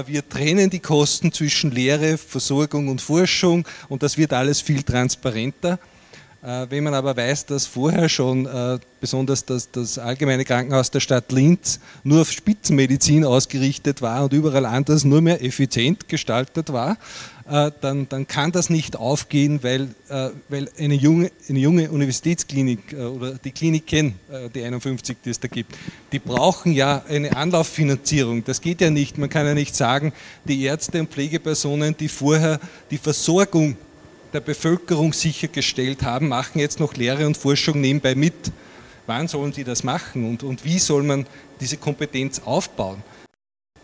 Wir trennen die Kosten zwischen Lehre, Versorgung und Forschung und das wird alles viel transparenter. Äh, wenn man aber weiß, dass vorher schon äh, besonders das, das allgemeine Krankenhaus der Stadt Linz nur auf Spitzenmedizin ausgerichtet war und überall anders nur mehr effizient gestaltet war, äh, dann, dann kann das nicht aufgehen, weil, weil eine, junge, eine junge Universitätsklinik oder die Kliniken, die 51, die es da gibt, die brauchen ja eine Anlauffinanzierung. Das geht ja nicht. Man kann ja nicht sagen, die Ärzte und Pflegepersonen, die vorher die Versorgung der Bevölkerung sichergestellt haben, machen jetzt noch Lehre und Forschung nebenbei mit. Wann sollen sie das machen und, und wie soll man diese Kompetenz aufbauen?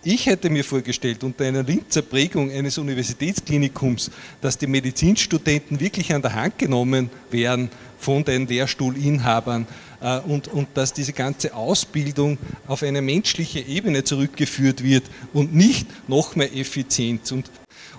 Ich hätte mir vorgestellt, unter einer Linzer Prägung eines Universitätsklinikums, dass die Medizinstudenten wirklich an der Hand genommen werden von den Lehrstuhlinhabern äh, und, und dass diese ganze Ausbildung auf eine menschliche Ebene zurückgeführt wird und nicht noch mehr Effizienz. Und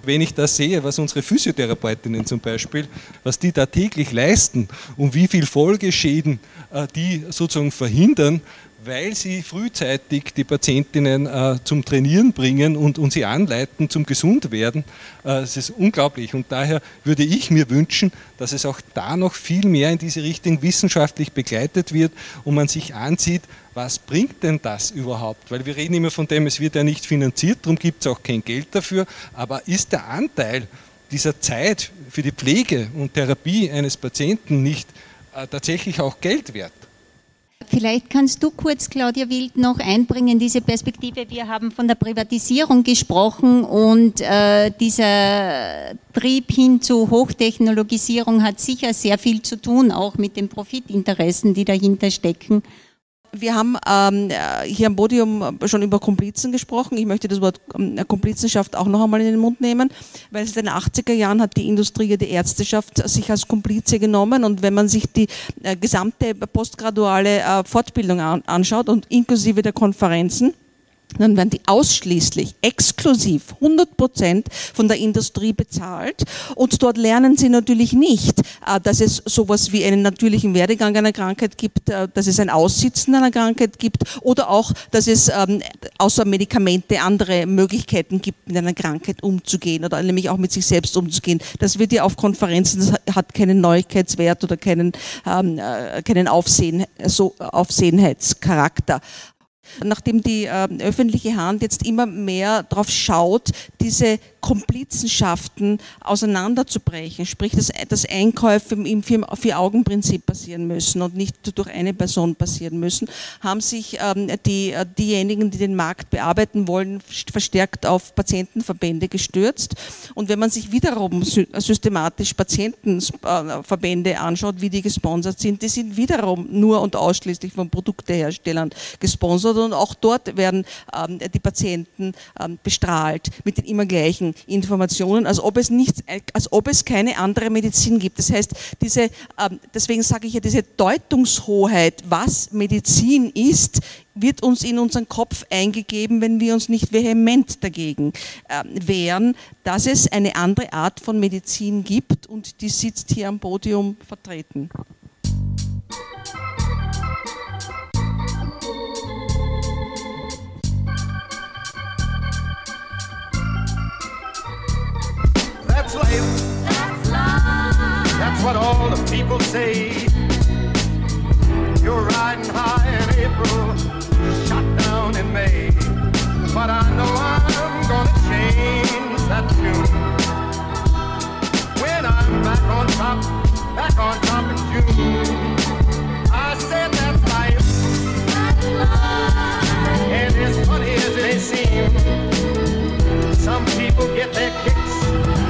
wenn ich das sehe, was unsere Physiotherapeutinnen zum Beispiel, was die da täglich leisten und wie viel Folgeschäden äh, die sozusagen verhindern, weil sie frühzeitig die Patientinnen äh, zum Trainieren bringen und, und sie anleiten zum Gesundwerden. Äh, ist unglaublich und daher würde ich mir wünschen, dass es auch da noch viel mehr in diese Richtung wissenschaftlich begleitet wird und man sich ansieht, was bringt denn das überhaupt? Weil wir reden immer von dem, es wird ja nicht finanziert, darum gibt es auch kein Geld dafür, aber ist der Anteil dieser Zeit für die Pflege und Therapie eines Patienten nicht äh, tatsächlich auch Geld wert? Vielleicht kannst du kurz, Claudia Wild, noch einbringen, diese Perspektive. Wir haben von der Privatisierung gesprochen und äh, dieser Trieb hin zu Hochtechnologisierung hat sicher sehr viel zu tun, auch mit den Profitinteressen, die dahinter stecken. Wir haben ähm, hier am Podium schon über Komplizen gesprochen. Ich möchte das Wort ähm, Komplizenschaft auch noch einmal in den Mund nehmen, weil in den 80er Jahren hat die Industrie, die Ärzteschaft sich als Komplize genommen und wenn man sich die äh, gesamte postgraduale äh, Fortbildung an, anschaut und inklusive der Konferenzen, dann werden die ausschließlich, exklusiv, 100 Prozent von der Industrie bezahlt. Und dort lernen sie natürlich nicht, äh, dass es sowas wie einen natürlichen Werdegang einer Krankheit gibt, äh, dass es ein Aussitzen einer Krankheit gibt oder auch, dass es ähm, außer Medikamente andere Möglichkeiten gibt, mit einer Krankheit umzugehen oder nämlich auch mit sich selbst umzugehen. Das wird ja auf Konferenzen, das hat keinen Neuigkeitswert oder keinen, ähm, äh, keinen Aufsehen, so Aufsehenheitscharakter nachdem die äh, öffentliche Hand jetzt immer mehr darauf schaut, diese Komplizenschaften auseinanderzubrechen, sprich, dass, dass Einkäufe im Vier-Augen-Prinzip passieren müssen und nicht durch eine Person passieren müssen, haben sich ähm, die, äh, diejenigen, die den Markt bearbeiten wollen, verstärkt auf Patientenverbände gestürzt. Und wenn man sich wiederum systematisch Patientenverbände anschaut, wie die gesponsert sind, die sind wiederum nur und ausschließlich von Produkteherstellern gesponsert und auch dort werden ähm, die Patienten ähm, bestrahlt mit den immer gleichen Informationen, als ob es nichts, als ob es keine andere Medizin gibt. Das heißt, diese, ähm, deswegen sage ich ja, diese Deutungshoheit, was Medizin ist, wird uns in unseren Kopf eingegeben, wenn wir uns nicht vehement dagegen äh, wehren, dass es eine andere Art von Medizin gibt und die sitzt hier am Podium vertreten. That's life. That's life. That's what all the people say. You're riding high in April, shot down in May. But I know I'm gonna change that tune. When I'm back on top, back on top in June. I said that's life. That's life. And as funny as it may seem, some people get their kicks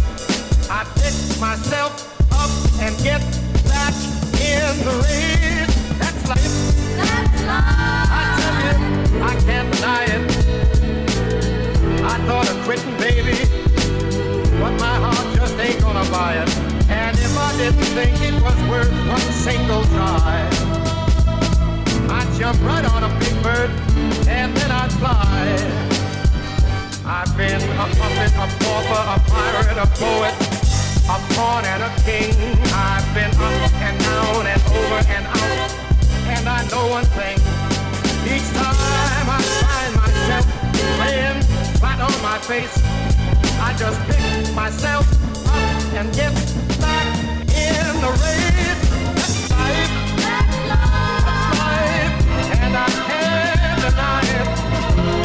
I pick myself up and get back in the. That's life. That's life. I tell you, I can't deny it. I thought of quitting, baby, but my heart just ain't gonna buy it. And if I didn't think it was worth one single try, I'd jump right on a big bird and then I'd fly. I've been a puppet, a pauper, a pirate, face, I just pick myself up and get back in the race. That's life. That's life. And I can't deny it.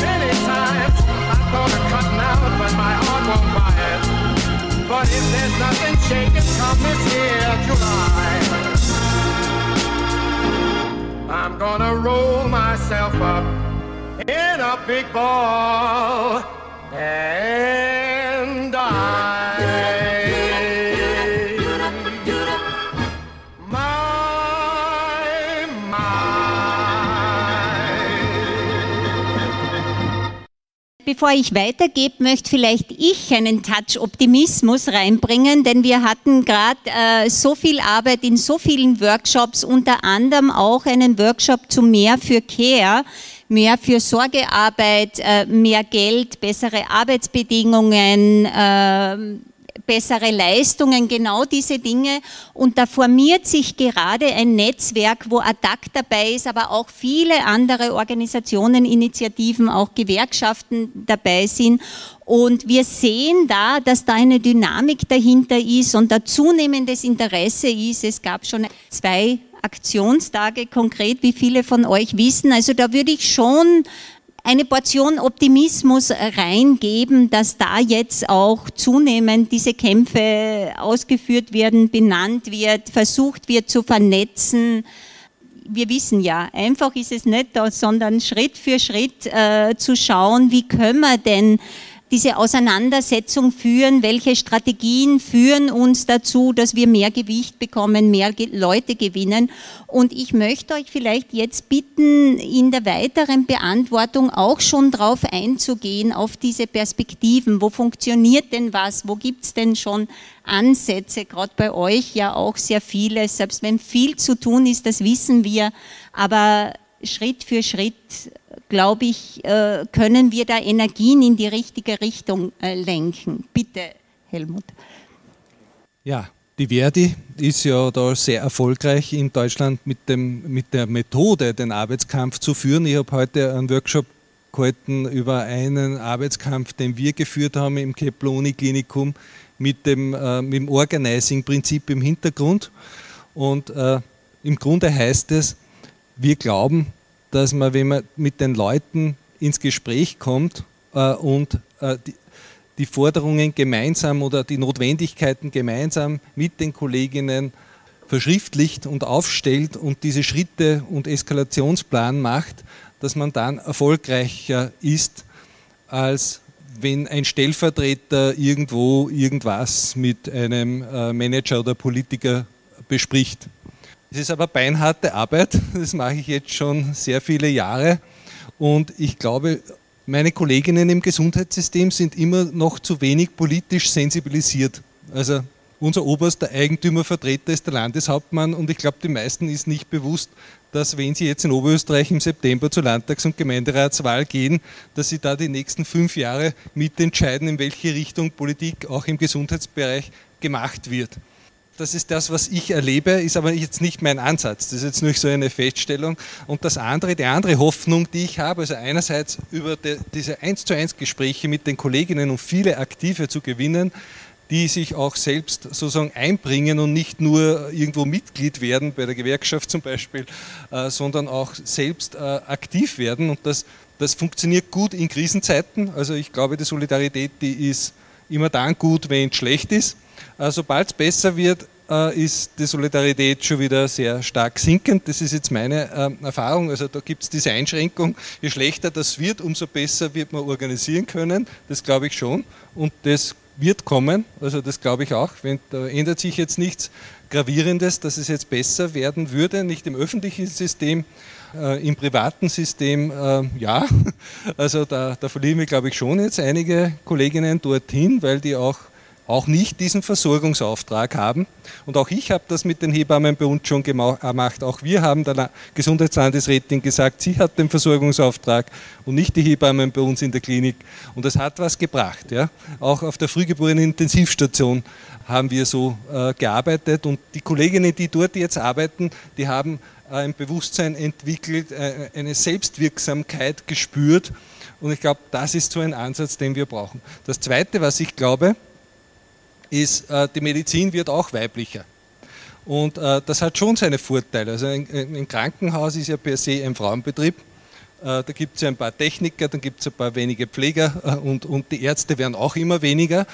Many times I thought of cutting out, but my heart won't buy it. But if there's nothing shaking come this here July, I'm gonna roll myself up in a big ball and die. My, Bevor ich weitergebe, möchte vielleicht ich einen Touch Optimismus reinbringen, denn wir hatten gerade äh, so viel Arbeit in so vielen Workshops, unter anderem auch einen Workshop zu mehr für Care, mehr für Sorgearbeit, äh, mehr Geld, bessere Arbeitsbedingungen, äh, bessere Leistungen, genau diese Dinge. Und da formiert sich gerade ein Netzwerk, wo ADAC dabei ist, aber auch viele andere Organisationen, Initiativen, auch Gewerkschaften dabei sind. Und wir sehen da, dass da eine Dynamik dahinter ist und da zunehmendes Interesse ist. Es gab schon zwei Aktionstage konkret, wie viele von euch wissen. Also da würde ich schon eine Portion Optimismus reingeben, dass da jetzt auch zunehmend diese Kämpfe ausgeführt werden, benannt wird, versucht wird zu vernetzen. Wir wissen ja, einfach ist es nicht, sondern Schritt für Schritt äh, zu schauen, wie können wir denn diese Auseinandersetzung führen, welche Strategien führen uns dazu, dass wir mehr Gewicht bekommen, mehr Leute gewinnen. Und ich möchte euch vielleicht jetzt bitten, in der weiteren Beantwortung auch schon darauf einzugehen, auf diese Perspektiven. Wo funktioniert denn was? Wo gibt es denn schon Ansätze? Gerade bei euch ja auch sehr viele. Selbst wenn viel zu tun ist, das wissen wir. Aber Schritt für Schritt glaube ich, äh, können wir da Energien in die richtige Richtung äh, lenken. Bitte, Helmut. Ja, die Verdi ist ja da sehr erfolgreich in Deutschland mit, dem, mit der Methode, den Arbeitskampf zu führen. Ich habe heute einen Workshop gehalten über einen Arbeitskampf, den wir geführt haben im Keploni Klinikum mit dem, äh, dem Organizing-Prinzip im Hintergrund. Und äh, im Grunde heißt es, wir glauben, dass man, wenn man mit den Leuten ins Gespräch kommt äh, und äh, die, die, Forderungen gemeinsam oder die Notwendigkeiten gemeinsam mit den Kolleginnen verschriftlicht und aufstellt und diese Schritte und Eskalationsplan macht, dass man dann erfolgreicher ist, als wenn ein Stellvertreter irgendwo irgendwas mit einem äh, Manager oder Politiker bespricht. Es ist aber beinharte Arbeit, das mache ich jetzt schon sehr viele Jahre und ich glaube, meine Kolleginnen im Gesundheitssystem sind immer noch zu wenig politisch sensibilisiert. Also unser oberster Eigentümervertreter ist der Landeshauptmann und ich glaube, den meisten ist nicht bewusst, dass wenn Sie jetzt in Oberösterreich im September zur Landtags- und Gemeinderatswahl gehen, dass Sie da die nächsten fünf Jahre mitentscheiden, in welche Richtung Politik auch im Gesundheitsbereich gemacht wird. Das ist das, was ich erlebe, ist aber jetzt nicht mein Ansatz. Das ist jetzt nur so eine Feststellung. Und das andere, die andere Hoffnung, die ich habe, also einerseits über die, diese 1 zu 1 Gespräche mit den Kolleginnen und viele Aktive zu gewinnen, die sich auch selbst sozusagen einbringen und nicht nur irgendwo Mitglied werden, bei der Gewerkschaft zum Beispiel, äh, sondern auch selbst äh, aktiv werden. Und das, das funktioniert gut in Krisenzeiten. Also ich glaube, die Solidarität, die ist immer dann gut, wenn es schlecht ist. Äh, Sobald es besser wird, äh, ist die Solidarität schon wieder sehr stark sinkend. Das ist jetzt meine äh, Erfahrung. Also da gibt es diese Einschränkung. Je schlechter das wird, umso besser wird man organisieren können. Das glaube ich schon. Und das wird kommen. Also das glaube ich auch. Wenn, da ändert sich jetzt nichts Gravierendes, dass es jetzt besser werden würde, nicht im öffentlichen System, äh, im privaten System, äh, ja. Also da, da verlieren wir, glaube ich, schon jetzt einige Kolleginnen dorthin, weil die auch auch nicht diesen Versorgungsauftrag haben. Und auch ich habe das mit den Hebammen bei uns schon gemacht. Auch wir haben der Gesundheitslandesrätin gesagt, sie hat den Versorgungsauftrag und nicht die Hebammen bei uns in der Klinik. Und das hat was gebracht. Ja. Auch auf der Frühgeborenen-Intensivstation haben wir so äh, gearbeitet und die Kolleginnen, die dort jetzt arbeiten, die haben ein Bewusstsein entwickelt, äh, eine Selbstwirksamkeit gespürt. Und ich glaube, das ist so ein Ansatz, den wir brauchen. Das Zweite, was ich glaube, ist, äh, die Medizin wird auch weiblicher. Und äh, das hat schon seine Vorteile. Also ein, Krankenhaus ist ja per se ein Frauenbetrieb. Äh, da gibt es ja ein paar Techniker, dann gibt es ein paar wenige Pfleger und, und die Ärzte werden auch immer weniger.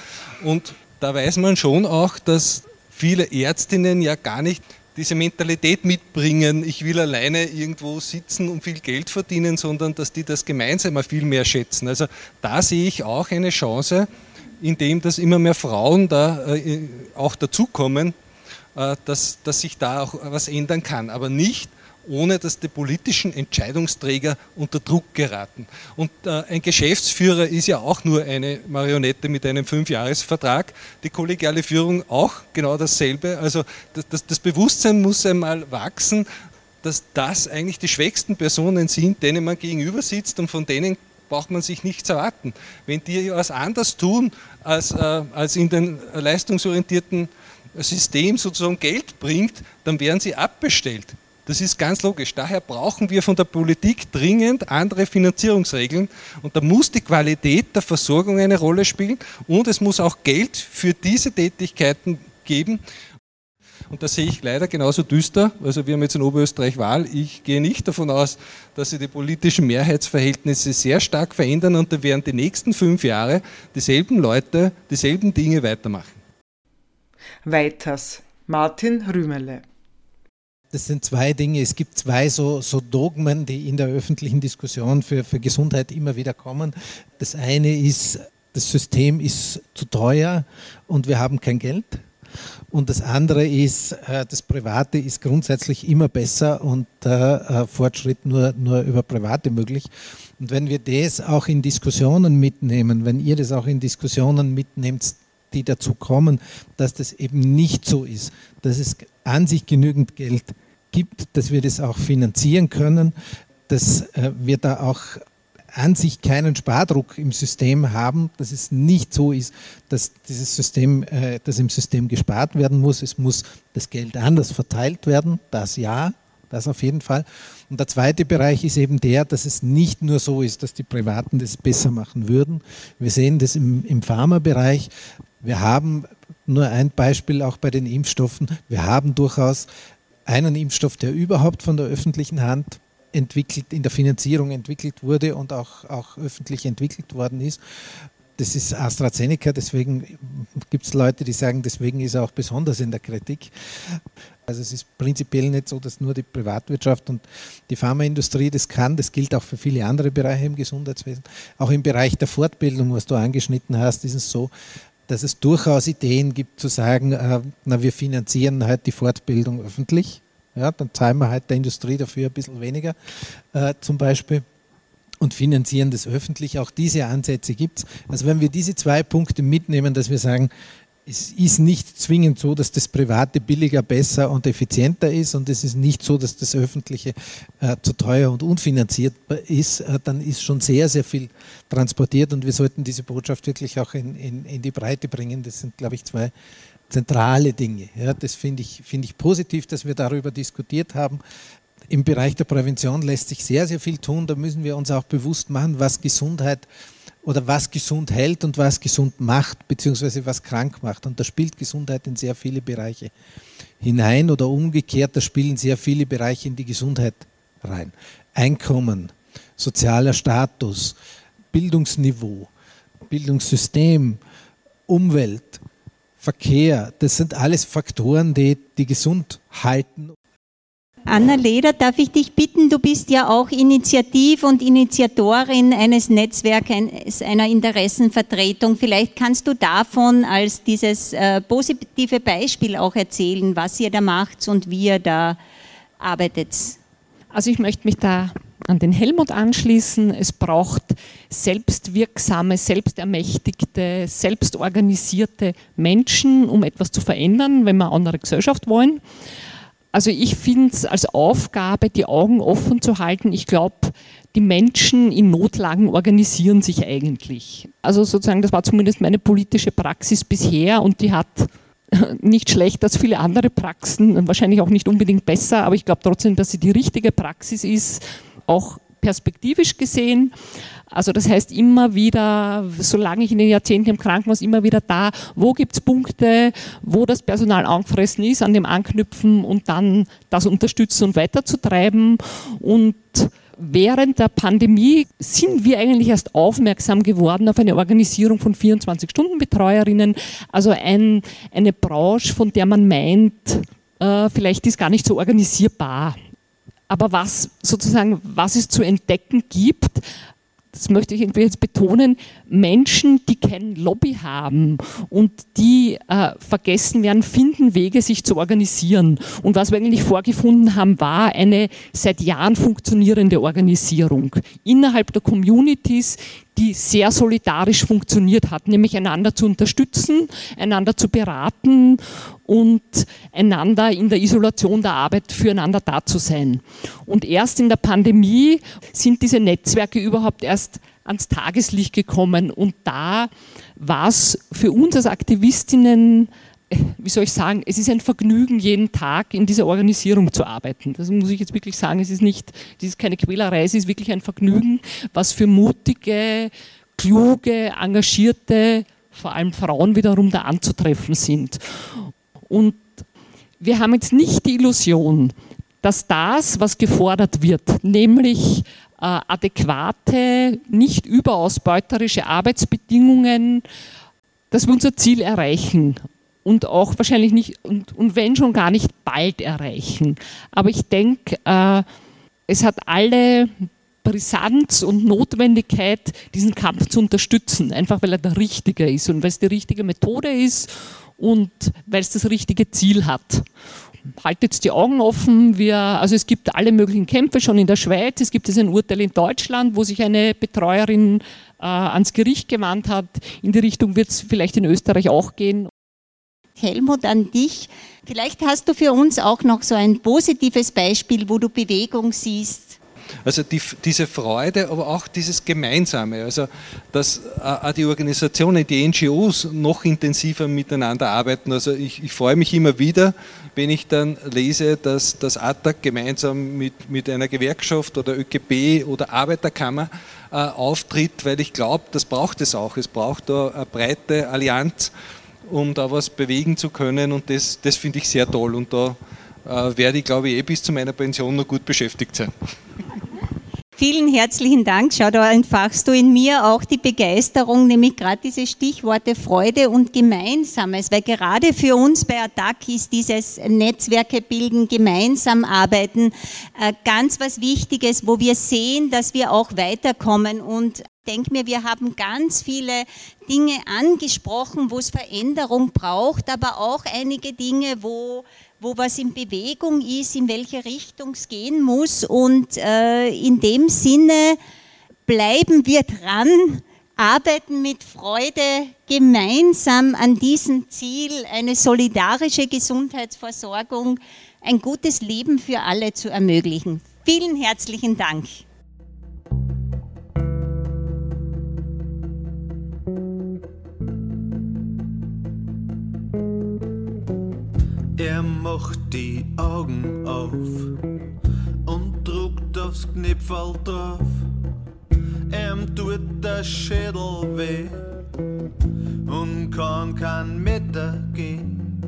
Und da weiß man schon auch, dass viele Ärztinnen ja gar nicht diese Mentalität mitbringen, ich will alleine irgendwo sitzen und viel Geld verdienen, sondern dass die das gemeinsam viel mehr schätzen. Also da sehe ich auch eine Chance, indem dass immer mehr Frauen da äh, auch dazukommen, äh, dass, dass sich da auch was ändern kann. Aber nicht, ohne dass die politischen Entscheidungsträger unter Druck geraten. Und äh, ein Geschäftsführer ist ja auch nur eine Marionette mit einem Fünfjahresvertrag. Die kollegiale Führung auch genau dasselbe. Also das, das, das Bewusstsein muss einmal wachsen, dass das eigentlich die schwächsten Personen sind, denen man gegenüber sitzt und von denen braucht man sich nichts erwarten. Wenn die was anders tun, als, äh, als in den leistungsorientierten System sozusagen Geld bringt, dann werden sie abbestellt. Das ist ganz logisch. Daher brauchen wir von der Politik dringend andere Finanzierungsregeln und da muss die Qualität der Versorgung eine Rolle spielen und es muss auch Geld für diese Tätigkeiten geben. Und da sehe ich leider genauso düster. Also wir haben jetzt in Oberösterreich Wahl. Ich gehe nicht davon aus, dass sich die politischen Mehrheitsverhältnisse sehr stark verändern und da werden die nächsten fünf Jahre dieselben Leute dieselben Dinge weitermachen. Weiters. Martin Rümerle. Das sind zwei Dinge. Es gibt zwei so, so Dogmen, die in der öffentlichen Diskussion für, für Gesundheit immer wieder kommen. Das eine ist, das System ist zu teuer und wir haben kein Geld. Und das andere ist, äh, das Private ist grundsätzlich immer besser und äh, Fortschritt nur, nur über Private möglich. Und wenn wir das auch in Diskussionen mitnehmen, wenn ihr das auch in Diskussionen mitnehmt, die dazu kommen, dass das eben nicht so ist, dass es an sich genügend Geld gibt, dass wir das auch finanzieren können, dass äh, wir da auch an sich keinen Spardruck im System haben, dass es nicht so ist, dass dieses System, äh, dass im System gespart werden muss. Es muss das Geld anders verteilt werden, das ja, das auf jeden Fall. Und der zweite Bereich ist eben der, dass es nicht nur so ist, dass die Privaten das besser machen würden. Wir sehen das im, im Pharmabereich. Wir haben nur ein Beispiel auch bei den Impfstoffen. Wir haben durchaus einen Impfstoff, der überhaupt von der öffentlichen Hand entwickelt, in der Finanzierung entwickelt wurde und auch, auch öffentlich entwickelt worden ist. Das ist AstraZeneca, deswegen gibt es Leute, die sagen, deswegen ist er auch besonders in der Kritik. Also es ist prinzipiell nicht so, dass nur die Privatwirtschaft und die Pharmaindustrie das kann. Das gilt auch für viele andere Bereiche im Gesundheitswesen. Auch im Bereich der Fortbildung, was du angeschnitten hast, ist es so, dass es durchaus Ideen gibt zu sagen, äh, na, wir finanzieren halt die Fortbildung öffentlich. Ja, dann zahlen wir halt der Industrie dafür ein bisschen weniger äh, zum Beispiel und finanzieren das öffentlich. Auch diese Ansätze gibt es. Also wenn wir diese zwei Punkte mitnehmen, dass wir sagen, es ist nicht zwingend so, dass das Private billiger, besser und effizienter ist und es ist nicht so, dass das Öffentliche äh, zu teuer und unfinanziert ist, äh, dann ist schon sehr, sehr viel transportiert und wir sollten diese Botschaft wirklich auch in, in, in die Breite bringen. Das sind, glaube ich, zwei zentrale Dinge. Ja, das finde ich, find ich positiv, dass wir darüber diskutiert haben. Im Bereich der Prävention lässt sich sehr, sehr viel tun. Da müssen wir uns auch bewusst machen, was Gesundheit oder was gesund hält und was gesund macht, beziehungsweise was krank macht. Und da spielt Gesundheit in sehr viele Bereiche hinein oder umgekehrt, da spielen sehr viele Bereiche in die Gesundheit rein. Einkommen, sozialer Status, Bildungsniveau, Bildungssystem, Umwelt, Verkehr, das sind alles Faktoren, die, die gesund halten. Anna Leder, darf ich dich bitten, du bist ja auch Initiativ- und Initiatorin eines Netzwerks, einer Interessenvertretung. Vielleicht kannst du davon als dieses äh, positive Beispiel auch erzählen, was ihr da macht und wie ihr da arbeitet. Also ich möchte mich da an den Helmut anschließen. Es braucht selbstwirksame, selbstermächtigte, selbstorganisierte Menschen, um etwas zu verändern, wenn wir eine andere Gesellschaft wollen. Also ich finde es als Aufgabe, die Augen offen zu halten. Ich glaube, die Menschen in Notlagen organisieren sich eigentlich. Also sozusagen, das war zumindest meine politische Praxis bisher und die hat nicht schlechter als viele andere Praxen, wahrscheinlich auch nicht unbedingt besser, aber ich glaube trotzdem, dass sie die richtige Praxis ist, auch perspektivisch gesehen. Also das heißt immer wieder, solange ich in den Jahrzehnten im Krankenhaus immer wieder da, wo gibt es Punkte, wo das Personal angefressen ist, an dem anknüpfen und dann das unterstützen und weiterzutreiben. Und während der Pandemie sind wir eigentlich erst aufmerksam geworden auf eine Organisierung von 24-Stunden-Betreuerinnen, also ein, eine Branche, von der man meint, äh, vielleicht ist gar nicht so organisierbar. Aber was sozusagen, was es zu entdecken gibt, das möchte ich jetzt betonen, Menschen, die kein Lobby haben und die äh, vergessen werden, finden Wege, sich zu organisieren. Und was wir eigentlich vorgefunden haben, war eine seit Jahren funktionierende Organisierung innerhalb der Communities, die sehr solidarisch funktioniert hat, nämlich einander zu unterstützen, einander zu beraten und einander in der Isolation der Arbeit füreinander da zu sein. Und erst in der Pandemie sind diese Netzwerke überhaupt erst ans Tageslicht gekommen und da war es für uns als Aktivistinnen wie soll ich sagen, es ist ein Vergnügen, jeden Tag in dieser Organisierung zu arbeiten. Das muss ich jetzt wirklich sagen. Es ist nicht, es ist keine Quälerei, es ist wirklich ein Vergnügen, was für mutige, kluge, engagierte, vor allem Frauen wiederum da anzutreffen sind. Und wir haben jetzt nicht die Illusion, dass das, was gefordert wird, nämlich äh, adäquate, nicht überausbeuterische Arbeitsbedingungen, dass wir unser Ziel erreichen und auch wahrscheinlich nicht, und, und wenn schon gar nicht bald erreichen. Aber ich denke, äh, es hat alle Brisanz und Notwendigkeit, diesen Kampf zu unterstützen, einfach weil er der richtige ist und weil es die richtige Methode ist und weil es das richtige Ziel hat. Haltet die Augen offen. Wir, also es gibt alle möglichen Kämpfe schon in der Schweiz. Es gibt jetzt ein Urteil in Deutschland, wo sich eine Betreuerin äh, ans Gericht gewandt hat. In die Richtung wird es vielleicht in Österreich auch gehen. Helmut, an dich. Vielleicht hast du für uns auch noch so ein positives Beispiel, wo du Bewegung siehst. Also die, diese Freude, aber auch dieses Gemeinsame, also dass äh, auch die Organisationen, die NGOs noch intensiver miteinander arbeiten. Also ich, ich freue mich immer wieder, wenn ich dann lese, dass das ATTAC gemeinsam mit, mit einer Gewerkschaft oder ÖGB oder Arbeiterkammer äh, auftritt, weil ich glaube, das braucht es auch. Es braucht da eine breite Allianz, um da was bewegen zu können und das, das finde ich sehr toll und da äh, werde ich, glaube ich, eh bis zu meiner Pension noch gut beschäftigt sein. Vielen herzlichen Dank. Schau, da entfachst du in mir auch die Begeisterung, nämlich gerade diese Stichworte Freude und Gemeinsames, weil gerade für uns bei ATTAC ist dieses Netzwerke bilden, gemeinsam arbeiten äh, ganz was Wichtiges, wo wir sehen, dass wir auch weiterkommen und ich denke mir, wir haben ganz viele Dinge angesprochen, wo es Veränderung braucht, aber auch einige Dinge, wo wo was in Bewegung ist, in welche Richtung es gehen muss. Und äh, in dem Sinne bleiben wir dran, arbeiten mit Freude gemeinsam an diesem Ziel, eine solidarische Gesundheitsversorgung, ein gutes Leben für alle zu ermöglichen. Vielen herzlichen Dank. Er macht die Augen auf und druckt aufs Knipfel drauf. Ihm tut der Schädel weh und kann kein Meter gehen.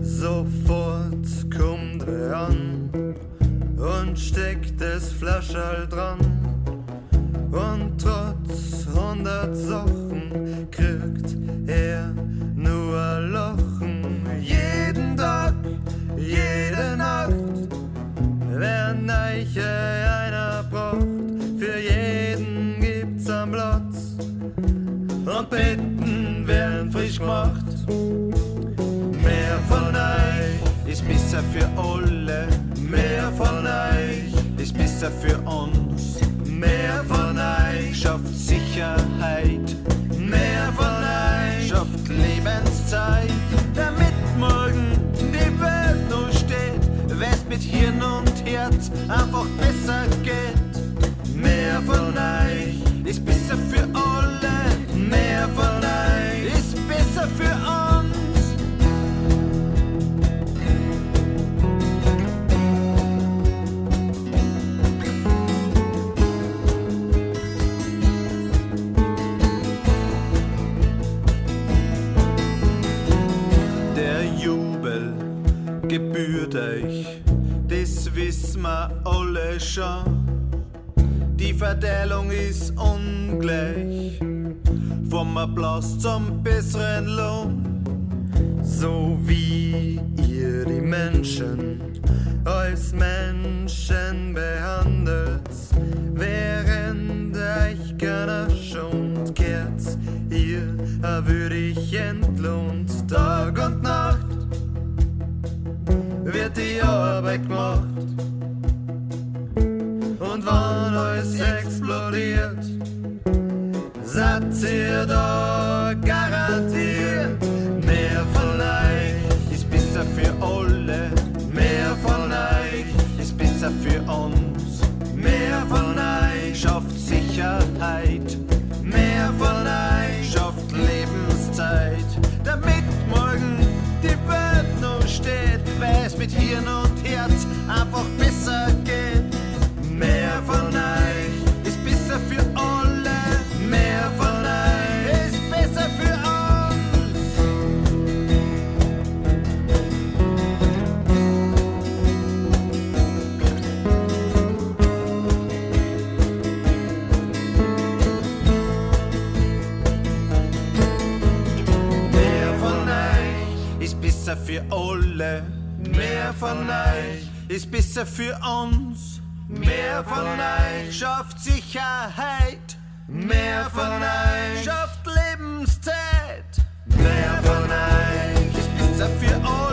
Sofort kommt er an und steckt das Flascherl dran. Und trotz hundert Sachen kriegt er nur ein Lachen. Jeden Tag, jede Nacht, wer Neiche einer braucht, für jeden gibt's einen Platz. Und Betten werden frisch gemacht. Mehr von euch ist besser für alle. Mehr von euch ist besser für uns. Mehr von euch schafft Sicherheit. Mehr von euch schafft Lebenszeit. Damit morgen die Welt noch steht, wär's mit Hirn und Herz einfach besser geht. Mehr von euch ist besser für alle. Mehr von euch ist besser für uns. Schon, die Verteilung ist ungleich. Vom Applaus zum besseren Lohn. So wie ihr die Menschen als Menschen behandelt, während euch keiner schont, kehrt ihr würdig entlohnt. Tag und Nacht wird die Arbeit gemacht. Seid ihr für alle. Mehr von euch ist besser für uns. Mehr von euch schafft Sicherheit. Mehr von euch schafft Lebenszeit. Mehr von euch ist besser für alle.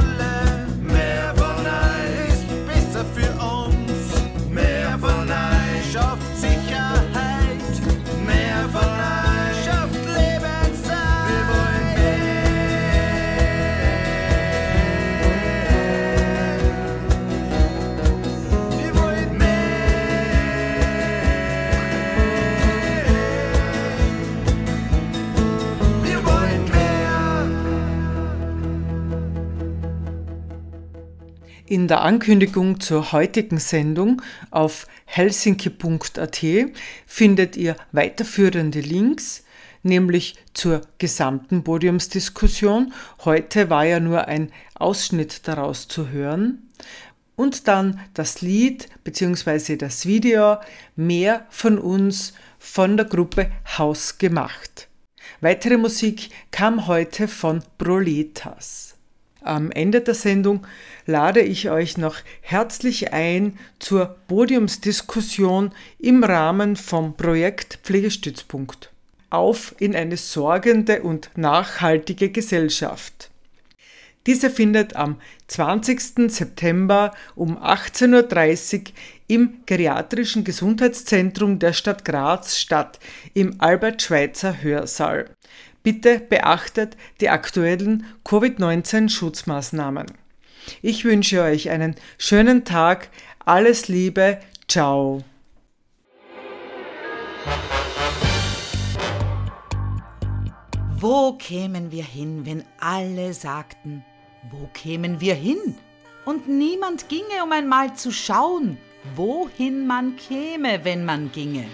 In der Ankündigung zur heutigen Sendung auf helsinki.at findet ihr weiterführende Links, nämlich zur gesamten Podiumsdiskussion. Heute war ja nur ein Ausschnitt daraus zu hören. Und dann das Lied bzw. das Video Mehr von uns von der Gruppe Haus gemacht. Weitere Musik kam heute von Proletas. Am Ende der Sendung lade ich euch noch herzlich ein zur Podiumsdiskussion im Rahmen vom Projekt Pflegestützpunkt. Auf in eine sorgende und nachhaltige Gesellschaft. Diese findet am 20. September um 18.30 Uhr im Geriatrischen Gesundheitszentrum der Stadt Graz statt, im Albert-Schweitzer Hörsaal. Bitte beachtet die aktuellen Covid-19-Schutzmaßnahmen. Ich wünsche euch einen schönen Tag, alles Liebe, ciao. Wo kämen wir hin, wenn alle sagten, wo kämen wir hin? Und niemand ginge, um einmal zu schauen, wohin man käme, wenn man ginge.